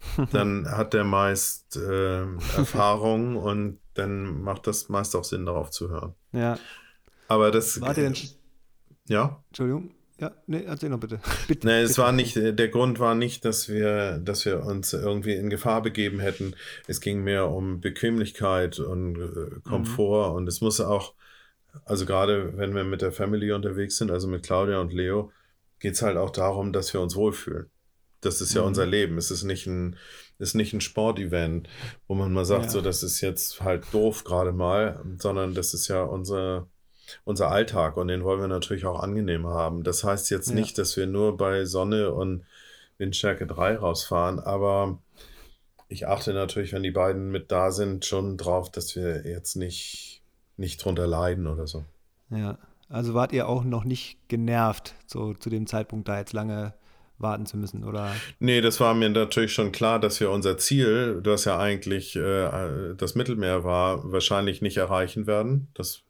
dann hat der meist äh, Erfahrung und dann macht das meist auch Sinn, darauf zu hören. Ja. Aber das. Wart ihr denn. Ja? Entschuldigung. Ja, nee, erzähl noch bitte. bitte Nee, es bitte. war nicht, der Grund war nicht, dass wir, dass wir uns irgendwie in Gefahr begeben hätten. Es ging mehr um Bequemlichkeit und äh, Komfort und es muss auch, also gerade wenn wir mit der Family unterwegs sind, also mit Claudia und Leo, geht es halt auch darum, dass wir uns wohlfühlen. Das ist ja Mhm. unser Leben. Es ist nicht ein, ist nicht ein Sportevent, wo man mal sagt, Ja. so, das ist jetzt halt doof gerade mal, sondern das ist ja unser, unser Alltag und den wollen wir natürlich auch angenehm haben. Das heißt jetzt Ja. nicht, dass wir nur bei Sonne und Windstärke 3 rausfahren, aber ich achte natürlich, wenn die beiden mit da sind, schon drauf, dass wir jetzt nicht, nicht drunter leiden oder so. Ja. Also wart ihr auch noch nicht genervt, so zu dem Zeitpunkt da jetzt lange warten zu müssen, oder? Nee, das war mir natürlich schon klar, dass wir unser Ziel, das ja eigentlich äh, das Mittelmeer war, wahrscheinlich nicht erreichen werden. Das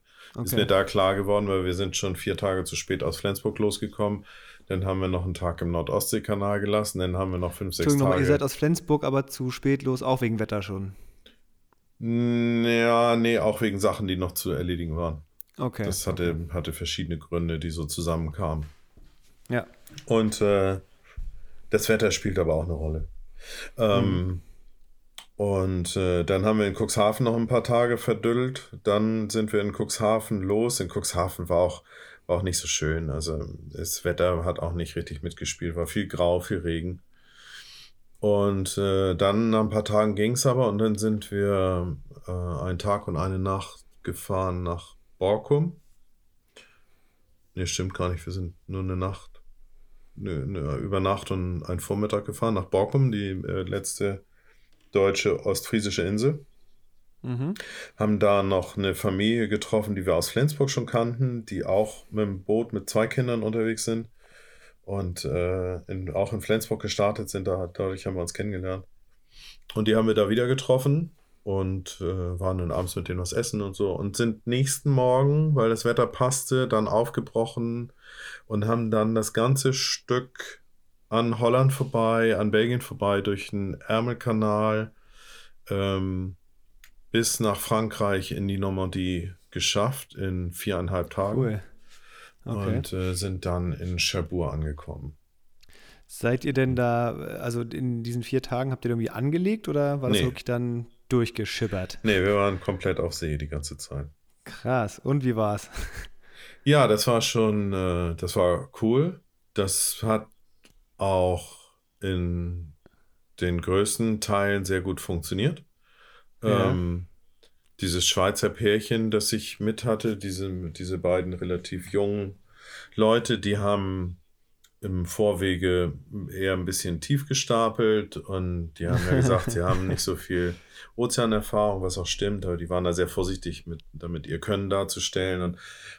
ist mir da klar geworden, weil wir sind schon vier Tage zu spät aus Flensburg losgekommen. Dann haben wir noch einen Tag im Nordostseekanal gelassen, dann haben wir noch fünf, sechs Entschuldigung, nochmal, Tage. ihr seid aus Flensburg, aber zu spät los, auch wegen Wetter schon. Mm, Ja, nee, auch wegen Sachen, die noch zu erledigen waren. Okay. Das hatte, hatte verschiedene Gründe, die so zusammenkamen. Ja. Und äh, das Wetter spielt aber auch eine Rolle. Ähm, Und äh, dann haben wir in Cuxhaven noch ein paar Tage verdüllt. Dann sind wir in Cuxhaven los. In Cuxhaven war auch, war auch nicht so schön. Also das Wetter hat auch nicht richtig mitgespielt. War viel Grau, viel Regen. Und äh, dann nach ein paar Tagen ging es aber und dann sind wir äh, einen Tag und eine Nacht gefahren nach Borkum. Ne, stimmt gar nicht. Wir sind nur eine Nacht, ne, ne, über Nacht und einen Vormittag gefahren nach Borkum, die äh, letzte deutsche ostfriesische Insel. Mhm. Haben da noch eine Familie getroffen, die wir aus Flensburg schon kannten, die auch mit dem Boot mit zwei Kindern unterwegs sind und äh, in, auch in Flensburg gestartet sind. Da, dadurch haben wir uns kennengelernt. Und die haben wir da wieder getroffen und äh, waren dann abends mit denen was essen und so und sind nächsten Morgen, weil das Wetter passte, dann aufgebrochen und haben dann das ganze Stück an Holland vorbei, an Belgien vorbei, durch den Ärmelkanal ähm, bis nach Frankreich in die Normandie geschafft in viereinhalb Tagen Cool. Okay. und äh, sind dann in Cherbourg angekommen. Seid ihr denn da, also in diesen vier Tagen, habt ihr irgendwie angelegt oder war das Nee. wirklich dann durchgeschippert? Nee, wir waren komplett auf See die ganze Zeit. Krass. Und wie war's? Ja, das war schon, äh, das war cool. Das hat auch in den größten Teilen sehr gut funktioniert. Ja. Ähm, dieses Schweizer Pärchen, das ich mit hatte, diese, diese beiden relativ jungen Leute, die haben im Vorwege eher ein bisschen tief gestapelt und die haben ja gesagt, sie haben nicht so viel Ozeanerfahrung, was auch stimmt, aber die waren da sehr vorsichtig mit, damit ihr Können darzustellen und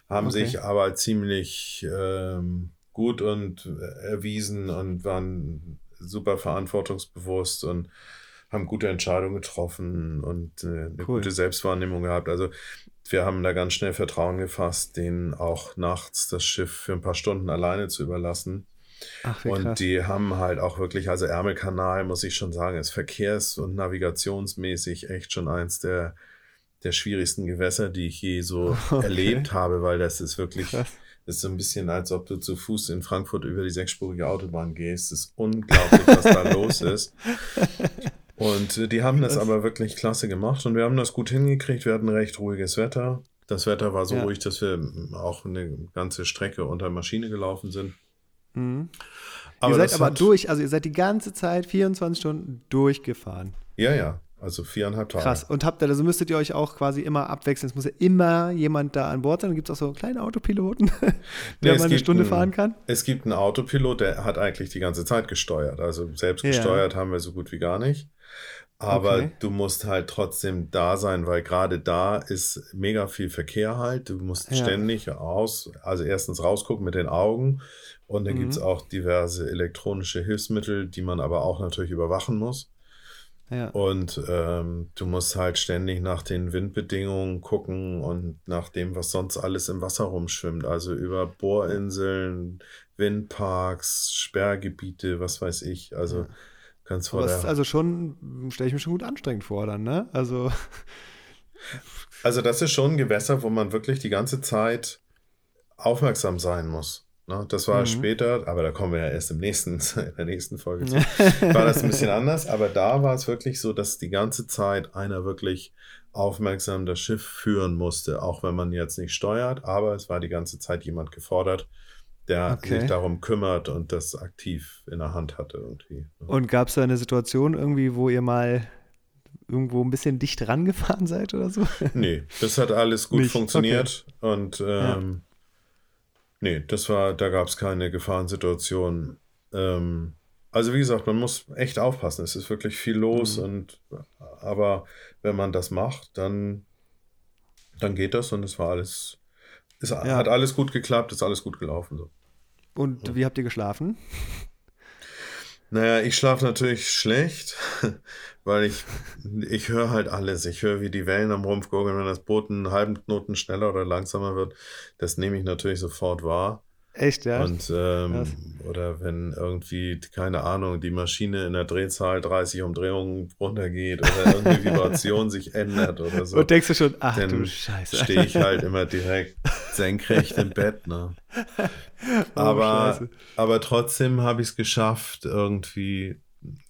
haben Okay. sich aber ziemlich ähm, gut und erwiesen und waren super verantwortungsbewusst und haben gute Entscheidungen getroffen und äh, eine Cool. gute Selbstwahrnehmung gehabt. Also wir haben da ganz schnell Vertrauen gefasst, denen auch nachts das Schiff für ein paar Stunden alleine zu überlassen. Ach, Und krass. die haben halt auch wirklich, also Ärmelkanal, muss ich schon sagen, ist verkehrs- und navigationsmäßig echt schon eins der, der schwierigsten Gewässer, die ich je so Okay. erlebt habe, weil das ist wirklich, Krass. ist so ein bisschen, als ob du zu Fuß in Frankfurt über die sechsspurige Autobahn gehst. Es ist unglaublich, was da los ist. Und äh, die haben das aber wirklich klasse gemacht und wir haben das gut hingekriegt. Wir hatten recht ruhiges Wetter. Das Wetter war so Ja. ruhig, dass wir auch eine ganze Strecke unter Maschine gelaufen sind. Mhm. Aber ihr seid aber durch, also ihr seid die ganze Zeit 24 Stunden durchgefahren. Ja, ja, also viereinhalb Tage. Krass. Und habt ihr, also müsstet ihr euch auch quasi immer abwechseln. Es muss ja immer jemand da an Bord sein. Dann gibt es auch so einen kleinen Autopiloten, der Nee, es mal eine gibt Stunde einen- fahren kann. Es gibt einen Autopilot, der hat eigentlich die ganze Zeit gesteuert. Also selbst Ja. gesteuert haben wir so gut wie gar nicht. Aber Okay. du musst halt trotzdem da sein, weil gerade da ist mega viel Verkehr halt. Du musst Ja. ständig raus, also erstens rausgucken mit den Augen und dann Mhm. gibt's auch diverse elektronische Hilfsmittel, die man aber auch natürlich überwachen muss. Ja. Und ähm, du musst halt ständig nach den Windbedingungen gucken und nach dem, was sonst alles im Wasser rumschwimmt. Also über Bohrinseln, Windparks, Sperrgebiete, was weiß ich. Also Ja. ganz vor Aber der ist also schon, stelle ich mir schon gut anstrengend vor dann, ne? Also, Also das ist schon ein Gewässer, wo man wirklich die ganze Zeit aufmerksam sein muss. Ne? Das war Mhm. später, aber da kommen wir ja erst im nächsten, in der nächsten Folge zu. War das ein bisschen anders, aber da war es wirklich so, dass die ganze Zeit einer wirklich aufmerksam das Schiff führen musste, auch wenn man jetzt nicht steuert, aber es war die ganze Zeit jemand gefordert, der Okay. sich darum kümmert und das aktiv in der Hand hatte irgendwie. ne? und gab es da eine Situation irgendwie, wo ihr mal irgendwo ein bisschen dicht rangefahren seid oder so? Nee, das hat alles gut Nicht, funktioniert und Ja. Nee, das war, da gab es keine Gefahrensituation. Ähm, also wie gesagt, man muss echt aufpassen. Es ist wirklich viel los Mhm. und aber wenn man das macht, dann, dann geht das und es war alles, es Ja. hat alles gut geklappt, ist alles gut gelaufen. So. Und wie habt ihr geschlafen? Naja, ich schlafe natürlich schlecht, weil ich, ich höre halt alles. Ich höre, wie die Wellen am Rumpf gurgeln, wenn das Boot einen halben Knoten schneller oder langsamer wird. Das nehme ich natürlich sofort wahr. Echt, ja? Und ähm, oder wenn irgendwie, keine Ahnung, die Maschine in der Drehzahl 30 Umdrehungen runtergeht oder irgendeine Vibration sich ändert oder so. Und denkst du schon, ach du dann Scheiße. stehe ich halt immer direkt senkrecht im Bett, ne? Oh, aber, Scheiße. aber trotzdem habe ich es geschafft, irgendwie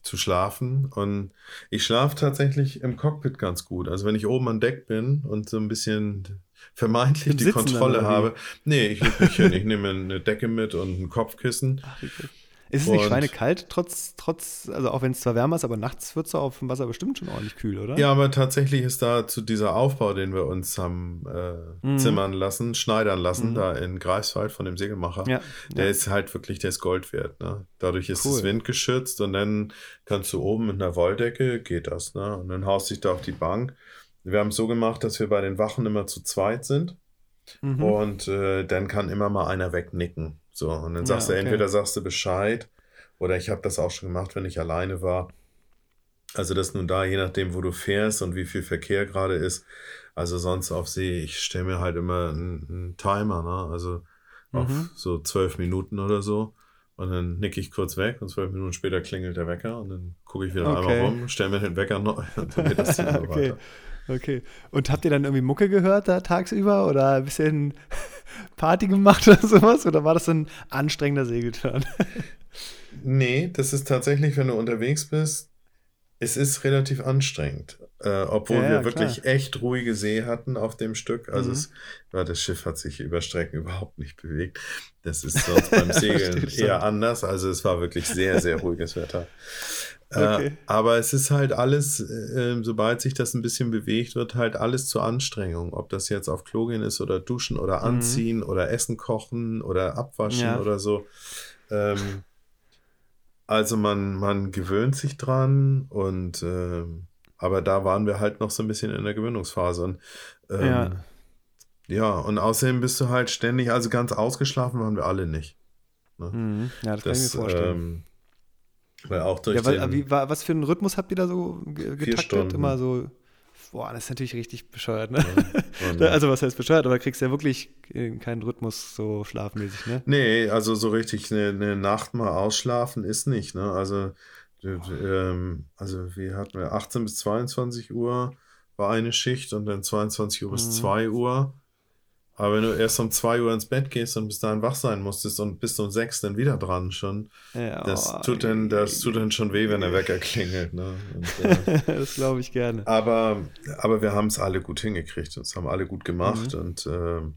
zu schlafen. Und ich schlafe tatsächlich im Cockpit ganz gut. Also wenn ich oben an Deck bin und so ein bisschen vermeintlich die Kontrolle habe. Nee, ich leg mich hin. Ich nehme eine Decke mit und ein Kopfkissen. Ach, cool. Ist es nicht Und- schweinekalt, trotz, trotz, also auch wenn es zwar wärmer ist, aber nachts wird es auf dem Wasser bestimmt schon ordentlich kühl, oder? Ja, aber tatsächlich ist da zu dieser Aufbau, den wir uns haben äh, Mhm. zimmern lassen, schneidern lassen, Mhm. da in Greifswald von dem Segelmacher. Ja, Der ja. ist halt wirklich, der ist Gold wert. Ne? Dadurch ist Cool. es windgeschützt und dann kannst du oben mit einer Wolldecke, geht das. Ne? Und dann haust dich da auf die Bank. Wir haben es so gemacht, dass wir bei den Wachen immer zu zweit sind Mhm. und äh, dann kann immer mal einer wegnicken. So, und dann Ja, sagst du, okay. entweder sagst du Bescheid oder ich habe das auch schon gemacht, wenn ich alleine war. Also das nun da, je nachdem, wo du fährst und wie viel Verkehr gerade ist. Also sonst auf See, ich stelle mir halt immer einen, einen Timer, ne? Also auf Mhm. so zwölf Minuten oder so. Und dann nick ich kurz weg und zwölf Minuten später klingelt der Wecker und dann gucke ich wieder Okay. einmal rum, stelle mir den Wecker neu und dann geht das so okay. weiter. Okay. Und habt ihr dann irgendwie Mucke gehört da tagsüber oder ein bisschen Party gemacht oder sowas? Oder war das ein anstrengender Segelturn? Nee, das ist tatsächlich, wenn du unterwegs bist, es ist relativ anstrengend. Äh, obwohl Ja, ja, wir wirklich klar. echt ruhige See hatten auf dem Stück. Also Mhm. es, ja, das Schiff hat sich über Strecken überhaupt nicht bewegt. Das ist sonst beim Segeln eher anders. Also es war wirklich sehr, sehr ruhiges Wetter. Okay. Äh, aber es ist halt alles, äh, sobald sich das ein bisschen bewegt, wird halt alles zur Anstrengung. Ob das jetzt auf Klo gehen ist oder duschen oder Mhm. anziehen oder Essen kochen oder abwaschen Ja. oder so. Ähm, also man, man gewöhnt sich dran und ähm, aber da waren wir halt noch so ein bisschen in der Gewöhnungsphase. Und ähm, ja. ja. und außerdem bist du halt ständig, also ganz ausgeschlafen waren wir alle nicht. Mhm. Ja, das, kann ich Das, mir vorstellen. ähm, weil auch durch ja, weil, den, wie, wa- was für einen Rhythmus habt ihr da so ge- getaktet? Stunden. Immer so. Boah, das ist natürlich richtig bescheuert, ne? und- Also, was heißt bescheuert? Aber kriegst ja wirklich äh, keinen Rhythmus so schlafmäßig, ne? Nee, also so richtig eine, eine Nacht mal ausschlafen ist nicht, ne? Also, d- ähm, also wir hatten wir 18 bis 22 Uhr war eine Schicht und dann 22 Uhr bis Mhm. 2 Uhr. Aber wenn du erst um 2 Uhr ins Bett gehst und bis dahin wach sein musstest und bis um 6 dann wieder dran schon, Ja, das oh, tut dann, das tut dann schon weh, wenn der Wecker klingelt, ne? Und, äh, das glaube ich gerne. aber, aber wir haben es alle gut hingekriegt. Das haben alle gut gemacht und ähm,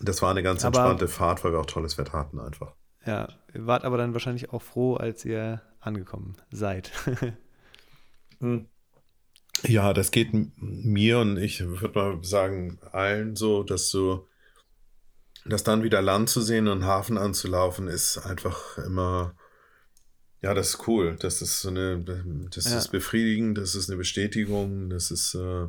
das war eine ganz Mhm. Aber- entspannte Fahrt, weil wir auch tolles Wetter hatten einfach. Ja, ihr wart aber dann wahrscheinlich auch froh, als ihr angekommen seid. Ja, das geht mir und ich würde mal sagen, allen so, dass du, dass dann wieder Land zu sehen und Hafen anzulaufen, ist einfach immer, Ja, das ist cool. Das ist so eine, das Ja. ist befriedigend, das ist eine Bestätigung, das ist, äh,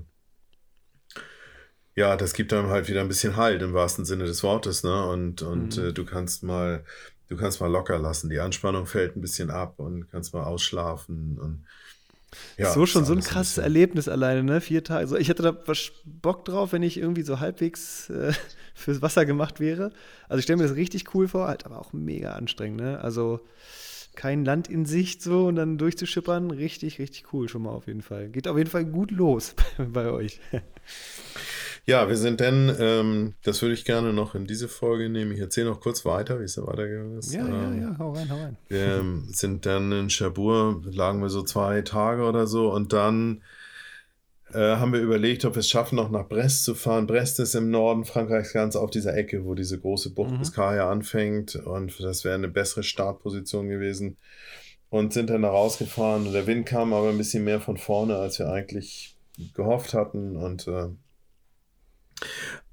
ja, das gibt einem halt wieder ein bisschen Halt im wahrsten Sinne des Wortes, ne? Und, und Mhm. äh, du kannst mal, du kannst mal locker lassen. Die Anspannung fällt ein bisschen ab und kannst mal ausschlafen und ja, so schon so ein krasses bisschen- Erlebnis alleine, ne? Vier Tage. Also ich hätte da was Bock drauf, wenn ich irgendwie so halbwegs äh, fürs Wasser gemacht wäre. Also ich stelle mir das richtig cool vor, halt aber auch mega anstrengend, ne? Also kein Land in Sicht so und dann durchzuschippern, richtig, richtig cool schon mal auf jeden Fall. Geht auf jeden Fall gut los bei euch. Ja, wir sind dann, ähm, das würde ich gerne noch in diese Folge nehmen. Ich erzähle noch kurz weiter, wie es da weitergegangen ist. Ja, ja, Ähm, ja, hau rein, hau rein. Wir ähm, sind dann in Cherbourg, lagen wir so zwei Tage oder so und dann äh, haben wir überlegt, ob wir es schaffen, noch nach Brest zu fahren. Brest ist im Norden Frankreichs ganz auf dieser Ecke, wo diese große Bucht Mhm. Biscaya anfängt und das wäre eine bessere Startposition gewesen. Und sind dann da rausgefahren der Wind kam aber ein bisschen mehr von vorne, als wir eigentlich gehofft hatten und äh,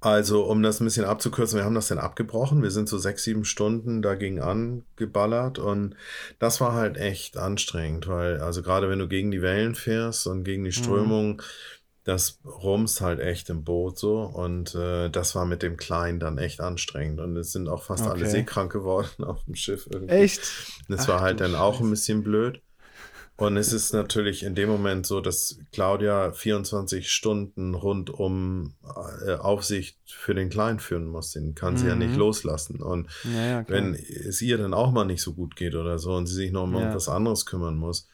also, um das ein bisschen abzukürzen, wir haben das dann abgebrochen. Wir sind so sechs, sieben Stunden dagegen angeballert und das war halt echt anstrengend, weil, also gerade wenn du gegen die Wellen fährst und gegen die Strömung, das rumst halt echt im Boot so und äh, das war mit dem Kleinen dann echt anstrengend und es sind auch fast alle Okay. seekrank geworden auf dem Schiff irgendwie. Echt? Das Ach war halt dann auch ein Scheiße. bisschen blöd. Und es ist natürlich in dem Moment so, dass Claudia 24 Stunden rund um äh, Aufsicht für den Kleinen führen muss. Den kann sie ja nicht Mhm. loslassen. Und Ja, ja, wenn es ihr dann auch mal nicht so gut geht oder so und sie sich noch mal um Ja. was anderes kümmern muss,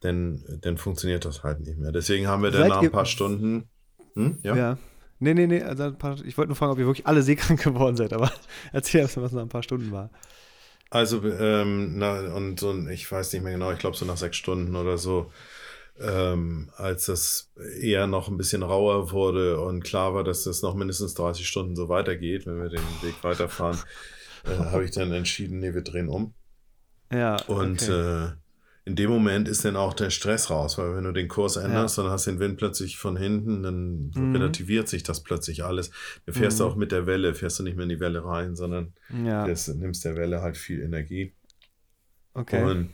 dann, dann funktioniert das halt nicht mehr. Deswegen haben wir dann nach ein paar Stunden. Hm? Ja? Ja. Nee, nee, nee. Also paar, ich wollte nur fragen, ob ihr wirklich alle seekrank geworden seid, aber erzähl erst mal, was nach ein paar Stunden war. Also, ähm, na, und ein- ich weiß nicht mehr genau, ich glaube so nach sechs Stunden oder so, ähm, als das eher noch ein bisschen rauer wurde und klar war, dass das noch mindestens 30 Stunden so weitergeht, wenn wir den Weg weiterfahren, äh, habe ich dann entschieden, nee, wir drehen um. Ja. Und okay. äh, in dem Moment ist dann auch der Stress raus, weil wenn du den Kurs änderst, dann hast du den Wind plötzlich von hinten, dann Mhm. relativiert sich das plötzlich alles. Du fährst Mhm. auch mit der Welle, fährst du nicht mehr in die Welle rein, sondern ja. das, nimmst der Welle halt viel Energie. Okay. Und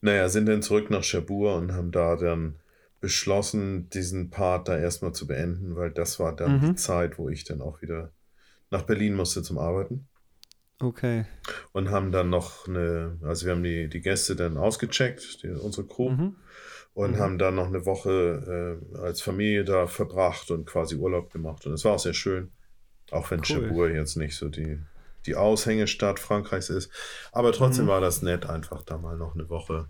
naja, sind dann zurück nach Cherbourg und haben da dann beschlossen, diesen Part da erstmal zu beenden, weil das war dann Mhm. die Zeit, wo ich dann auch wieder nach Berlin musste zum Arbeiten. Okay. Und haben dann noch eine, also wir haben die, die Gäste dann ausgecheckt, die, unsere Crew, Mhm. und Mhm. haben dann noch eine Woche äh, als Familie da verbracht und quasi Urlaub gemacht. Und es war auch sehr schön, auch wenn Cool. Cherbourg jetzt nicht so die, die Aushängestadt Frankreichs ist. Aber trotzdem Mhm. war das nett, einfach da mal noch eine Woche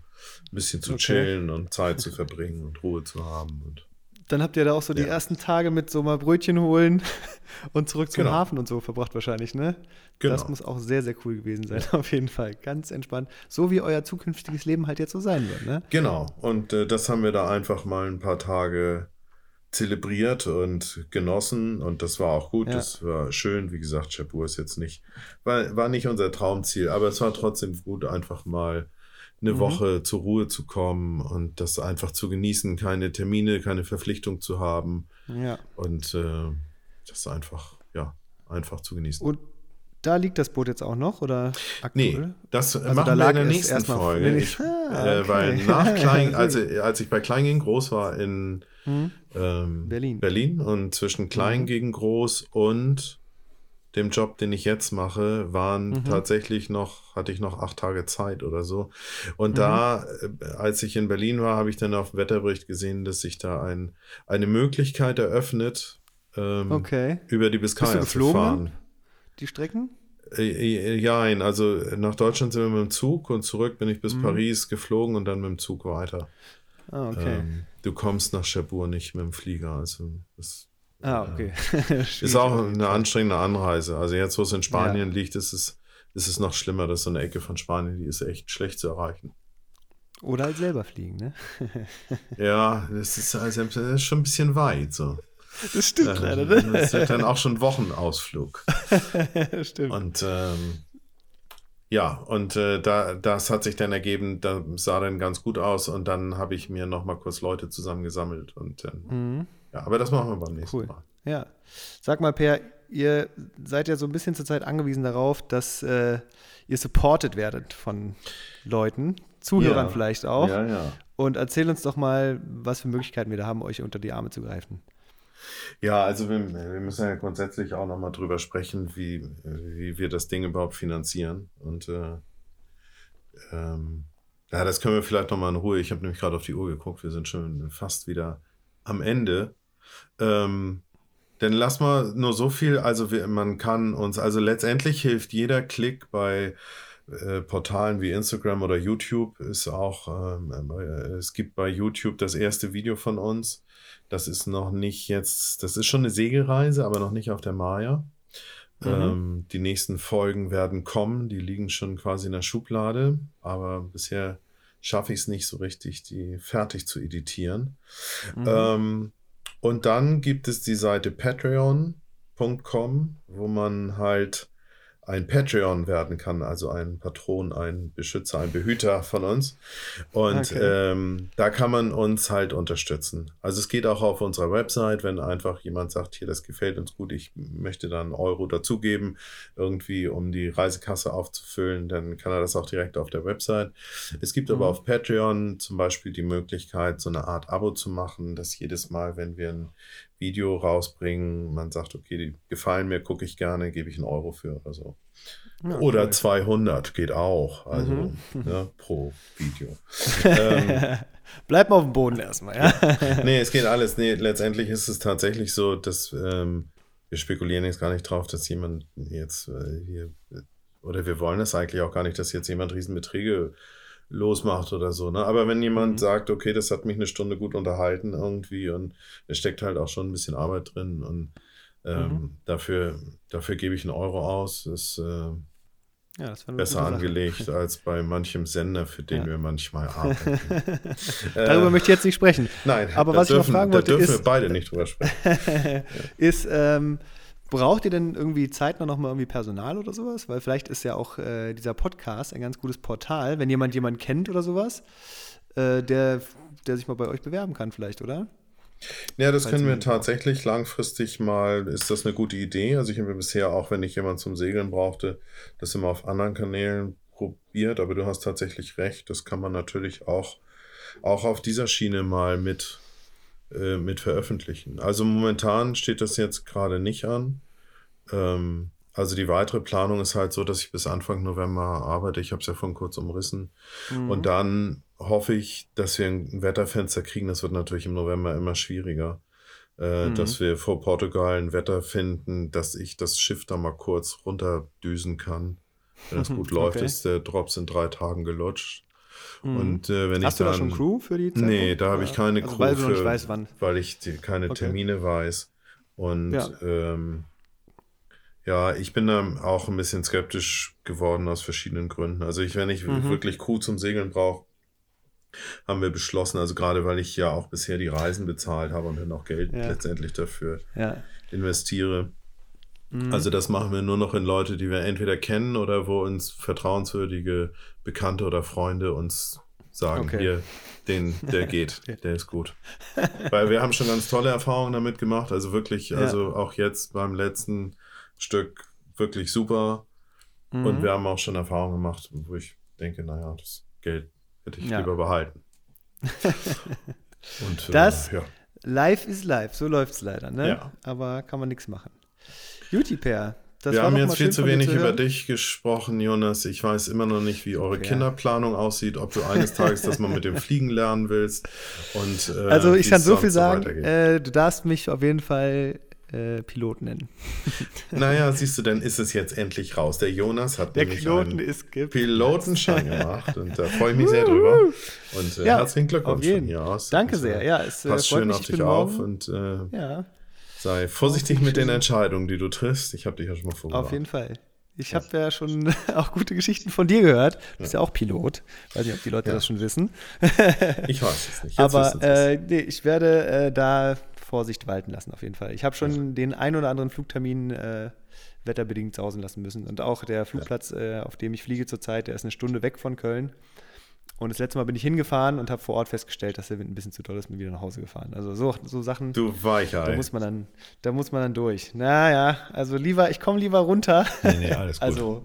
ein bisschen zu Okay. chillen und Zeit zu verbringen und Ruhe zu haben. Und Dann habt ihr da auch so die Ja. ersten Tage mit so mal Brötchen holen und zurück zum Genau. Hafen und so verbracht wahrscheinlich, ne? Genau. Das muss auch sehr, sehr cool gewesen sein, auf jeden Fall. Ganz entspannt. So wie euer zukünftiges Leben halt jetzt so sein wird, ne? Genau, und äh, das haben wir da einfach mal ein paar Tage zelebriert und genossen und das war auch gut, Ja. das war schön. Wie gesagt, Cherbourg ist jetzt nicht, war, war nicht unser Traumziel, aber es war trotzdem gut, einfach mal eine Mhm. Woche zur Ruhe zu kommen und das einfach zu genießen, keine Termine, keine Verpflichtung zu haben Ja. und äh, das einfach, ja, einfach zu genießen. Und da liegt das Boot jetzt auch noch, oder Nee, aktuell? das Also machen da wir in der nächsten Folge. nee, Ich, ah, äh, weil okay. nach Klein, als, als ich bei Klein gegen Groß war in Hm? ähm, Berlin. Berlin und zwischen Klein Mhm. gegen Groß und dem Job, den ich jetzt mache, waren Mhm. tatsächlich noch, hatte ich noch acht Tage Zeit oder so. Und Mhm. da, äh, als ich in Berlin war, habe ich dann auf dem Wetterbericht gesehen, dass sich da ein, eine Möglichkeit eröffnet, ähm, Okay. über die du zu fahren. Die Strecken? Äh, Ja, also nach Deutschland sind wir mit dem Zug und zurück bin ich bis Mhm. Paris geflogen und dann mit dem Zug weiter. Ah, okay. Ähm, du kommst nach Cherbourg nicht mit dem Flieger. Also das ah, okay. ist auch eine anstrengende Anreise. Also jetzt, wo es in Spanien liegt, ist es, ist es noch schlimmer. Das ist so eine Ecke von Spanien, die ist echt schlecht zu erreichen. Oder halt selber fliegen, ne? Ja, das ist, also, das ist schon ein bisschen weit. So. Das stimmt Äh, leider, ne? Das ist dann auch schon Wochenausflug. stimmt. Und ähm, ja, und äh, da, das hat sich dann ergeben, da sah dann ganz gut aus und dann habe ich mir noch mal kurz Leute zusammengesammelt und dann, Mhm. Ja, aber das machen wir beim nächsten Cool. Mal. Ja. Sag mal, Per, ihr seid ja so ein bisschen zurzeit angewiesen darauf, dass äh, ihr supported werdet von Leuten, Zuhörern Ja. vielleicht auch. Ja, ja. Und erzähl uns doch mal, was für Möglichkeiten wir da haben, euch unter die Arme zu greifen. Ja, also wir, wir müssen ja grundsätzlich auch nochmal drüber sprechen, wie, wie wir das Ding überhaupt finanzieren. Und äh, ähm, ja, das können wir vielleicht nochmal in Ruhe. Ich habe nämlich gerade auf die Uhr geguckt, wir sind schon fast wieder am Ende. Ähm, denn lass mal nur so viel, also wir, man kann uns, also letztendlich hilft jeder Klick bei äh, Portalen wie Instagram oder YouTube, ist auch, ähm, äh, es gibt bei YouTube das erste Video von uns. Das ist noch nicht jetzt, das ist schon eine Segelreise, aber noch nicht auf der Maya. Mhm. Ähm, die nächsten Folgen werden kommen, die liegen schon quasi in der Schublade, aber bisher schaffe ich es nicht so richtig, die fertig zu editieren. Mhm. Ähm, und dann gibt es die Seite patreon.com, wo man halt ein Patreon werden kann, also ein Patron, ein Beschützer, ein Behüter von uns. Und Okay. ähm, da kann man uns halt unterstützen. Also es geht auch auf unserer Website, wenn einfach jemand sagt, hier, das gefällt uns gut, ich möchte dann einen Euro dazugeben, irgendwie, um die Reisekasse aufzufüllen, dann kann er das auch direkt auf der Website. Es gibt aber Mhm. auf Patreon zum Beispiel die Möglichkeit, so eine Art Abo zu machen, dass jedes Mal, wenn wir ein Video rausbringen, man sagt, okay, die gefallen mir, gucke ich gerne, gebe ich einen Euro für oder so. Ja, Oder cool. 200 geht auch, also Mhm. ne, pro Video. ähm, Bleib mal auf dem Boden erstmal, ja? nee, es geht alles. Nee, letztendlich ist es tatsächlich so, dass ähm, wir spekulieren jetzt gar nicht drauf, dass jemand jetzt äh, hier, oder wir wollen es eigentlich auch gar nicht, dass jetzt jemand Riesenbeträge losmacht oder so. Ne? Aber wenn jemand Mhm. sagt, okay, das hat mich eine Stunde gut unterhalten irgendwie und es steckt halt auch schon ein bisschen Arbeit drin und ähm, Mhm. dafür, dafür gebe ich einen Euro aus, ist äh, ja besser angelegt als bei manchem Sender, für den Ja. wir manchmal arbeiten. Darüber Äh, möchte ich jetzt nicht sprechen. Nein, Aber da was ich noch dürfen, fragen da wollte, dürfen ist- wir beide nicht drüber sprechen. ist, ähm, braucht ihr denn irgendwie zeitnah nochmal irgendwie Personal oder sowas? Weil vielleicht ist ja auch äh, dieser Podcast ein ganz gutes Portal, wenn jemand jemanden kennt oder sowas, äh, der, der sich mal bei euch bewerben kann vielleicht, oder? Ja, das Falls können wir jemand braucht. tatsächlich langfristig mal, ist das eine gute Idee. Also ich habe bisher auch, wenn ich jemanden zum Segeln brauchte, das immer auf anderen Kanälen probiert, aber du hast tatsächlich recht, das kann man natürlich auch, auch auf dieser Schiene mal mit, äh, mit veröffentlichen. Also momentan steht das jetzt gerade nicht an. Ähm, also die weitere Planung ist halt so, dass ich bis Anfang November arbeite. Ich habe es ja vorhin kurz umrissen. Mhm. Und dann hoffe ich, dass wir ein Wetterfenster kriegen. Das wird natürlich im November immer schwieriger. Äh, Mhm. Dass wir vor Portugal ein Wetter finden, dass ich das Schiff da mal kurz runterdüsen kann. Wenn das gut läuft, Okay. ist der Drops in drei Tagen gelutscht. Mhm. Und äh, wenn Hast ich du dann. da schon Crew für die Zeit? Nee, da habe ich keine also, Crew Weil für, weißt, weil ich die, keine Okay. Termine weiß. Und Ja. ähm, ja, ich bin da auch ein bisschen skeptisch geworden aus verschiedenen Gründen. Also ich, wenn ich Mhm. wirklich Crew zum Segeln brauche, haben wir beschlossen, also gerade weil ich ja auch bisher die Reisen bezahlt habe und dann auch Geld Ja. letztendlich dafür Ja. investiere. Mhm. Also das machen wir nur noch in Leute, die wir entweder kennen oder wo uns vertrauenswürdige Bekannte oder Freunde uns sagen, Okay. hier, den, der geht, der ist gut. Weil wir haben schon ganz tolle Erfahrungen damit gemacht. Also wirklich, Ja. also auch jetzt beim letzten Stück wirklich super. Mhm. Und wir haben auch schon Erfahrungen gemacht, wo ich denke, naja, das Geld hätte ich Ja. lieber behalten. Und, äh, Das- ja. Live ist live, so läuft es leider, ne? Ja. Aber kann man nichts machen. Juti, Per. Das wir haben jetzt viel zu wenig zu über dich gesprochen, Jonas. Ich weiß immer noch nicht, wie eure Ja. Kinderplanung aussieht, ob du eines Tages das mal mit dem Fliegen lernen willst. Und, äh, Also ich kann so viel sagen, äh, du darfst mich auf jeden Fall äh, Pilot nennen. Naja, siehst du, dann ist es jetzt endlich raus. Der Jonas hat Der nämlich Piloten einen. Pilotenschein gemacht und da freue ich mich sehr drüber. Und äh, Ja, herzlichen Glückwunsch von hier aus. Danke Und, sehr. äh, Ja, es äh, Pass freut schön mich. auf Ich dich auf und äh, Ja, sei vorsichtig mit den. Entscheidungen, die du triffst. Ich habe dich ja schon mal vorgewarnt. auf jeden Fall. Ich habe ja schon auch gute Geschichten von dir gehört. Du bist ja auch Pilot. Weiß nicht, ob die Leute Ja. das schon wissen. Ich weiß es nicht. Jetzt Aber äh, nee, ich werde äh, da Vorsicht walten lassen, auf jeden Fall. Ich habe schon den ein oder anderen Flugtermin äh, wetterbedingt sausen lassen müssen. Und auch der Flugplatz, äh, auf dem ich fliege zurzeit, der ist eine Stunde weg von Köln. Und das letzte Mal bin ich hingefahren und habe vor Ort festgestellt, dass der Wind ein bisschen zu doll ist, bin wieder nach Hause gefahren. Also so, so Sachen. Du Weichei. Da muss man dann, da muss man dann durch. Naja, also lieber, ich komme lieber runter. Nee, nee, alles gut. also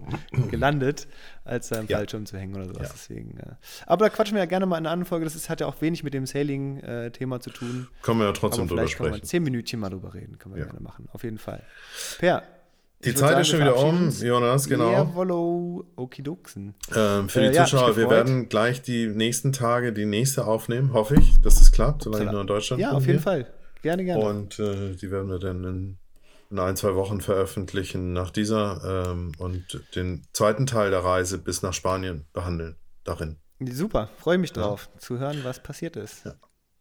gelandet, als da im Ja. Fallschirm zu hängen oder sowas. Ja. Deswegen. Ja. Aber da quatschen wir ja gerne mal in einer anderen Folge. Das ist, hat ja auch wenig mit dem Sailing-Thema zu tun. Können wir ja trotzdem drüber vielleicht können wir sprechen. zehn Minütchen mal drüber reden. Können wir gerne machen. Auf jeden Fall. Per. Die Zeit sagen, ist schon wieder um. Jonas, genau. Jawollo, okidoksen. Ähm, für die Äh, ja, Zuschauer, wir werden gleich die nächsten Tage die nächste aufnehmen, hoffe ich, dass es klappt, solange ich nur in Deutschland Ja, bin auf jeden hier. Fall. Gerne, gerne. Und äh, die werden wir dann in, in ein, zwei Wochen veröffentlichen nach dieser ähm, und den zweiten Teil der Reise bis nach Spanien behandeln darin. Super, freue mich drauf, zu hören, was passiert ist.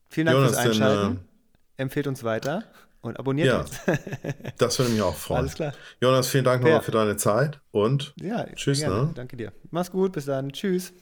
Vielen Dank Jonas, fürs denn, Einschalten. äh, Empfehlt uns weiter und abonniert Ja, uns. das würde mich auch freuen. Alles klar. Jonas, vielen Dank Ja. nochmal für deine Zeit und Ja, Tschüss, ne? Danke dir. Mach's gut, bis dann. Tschüss.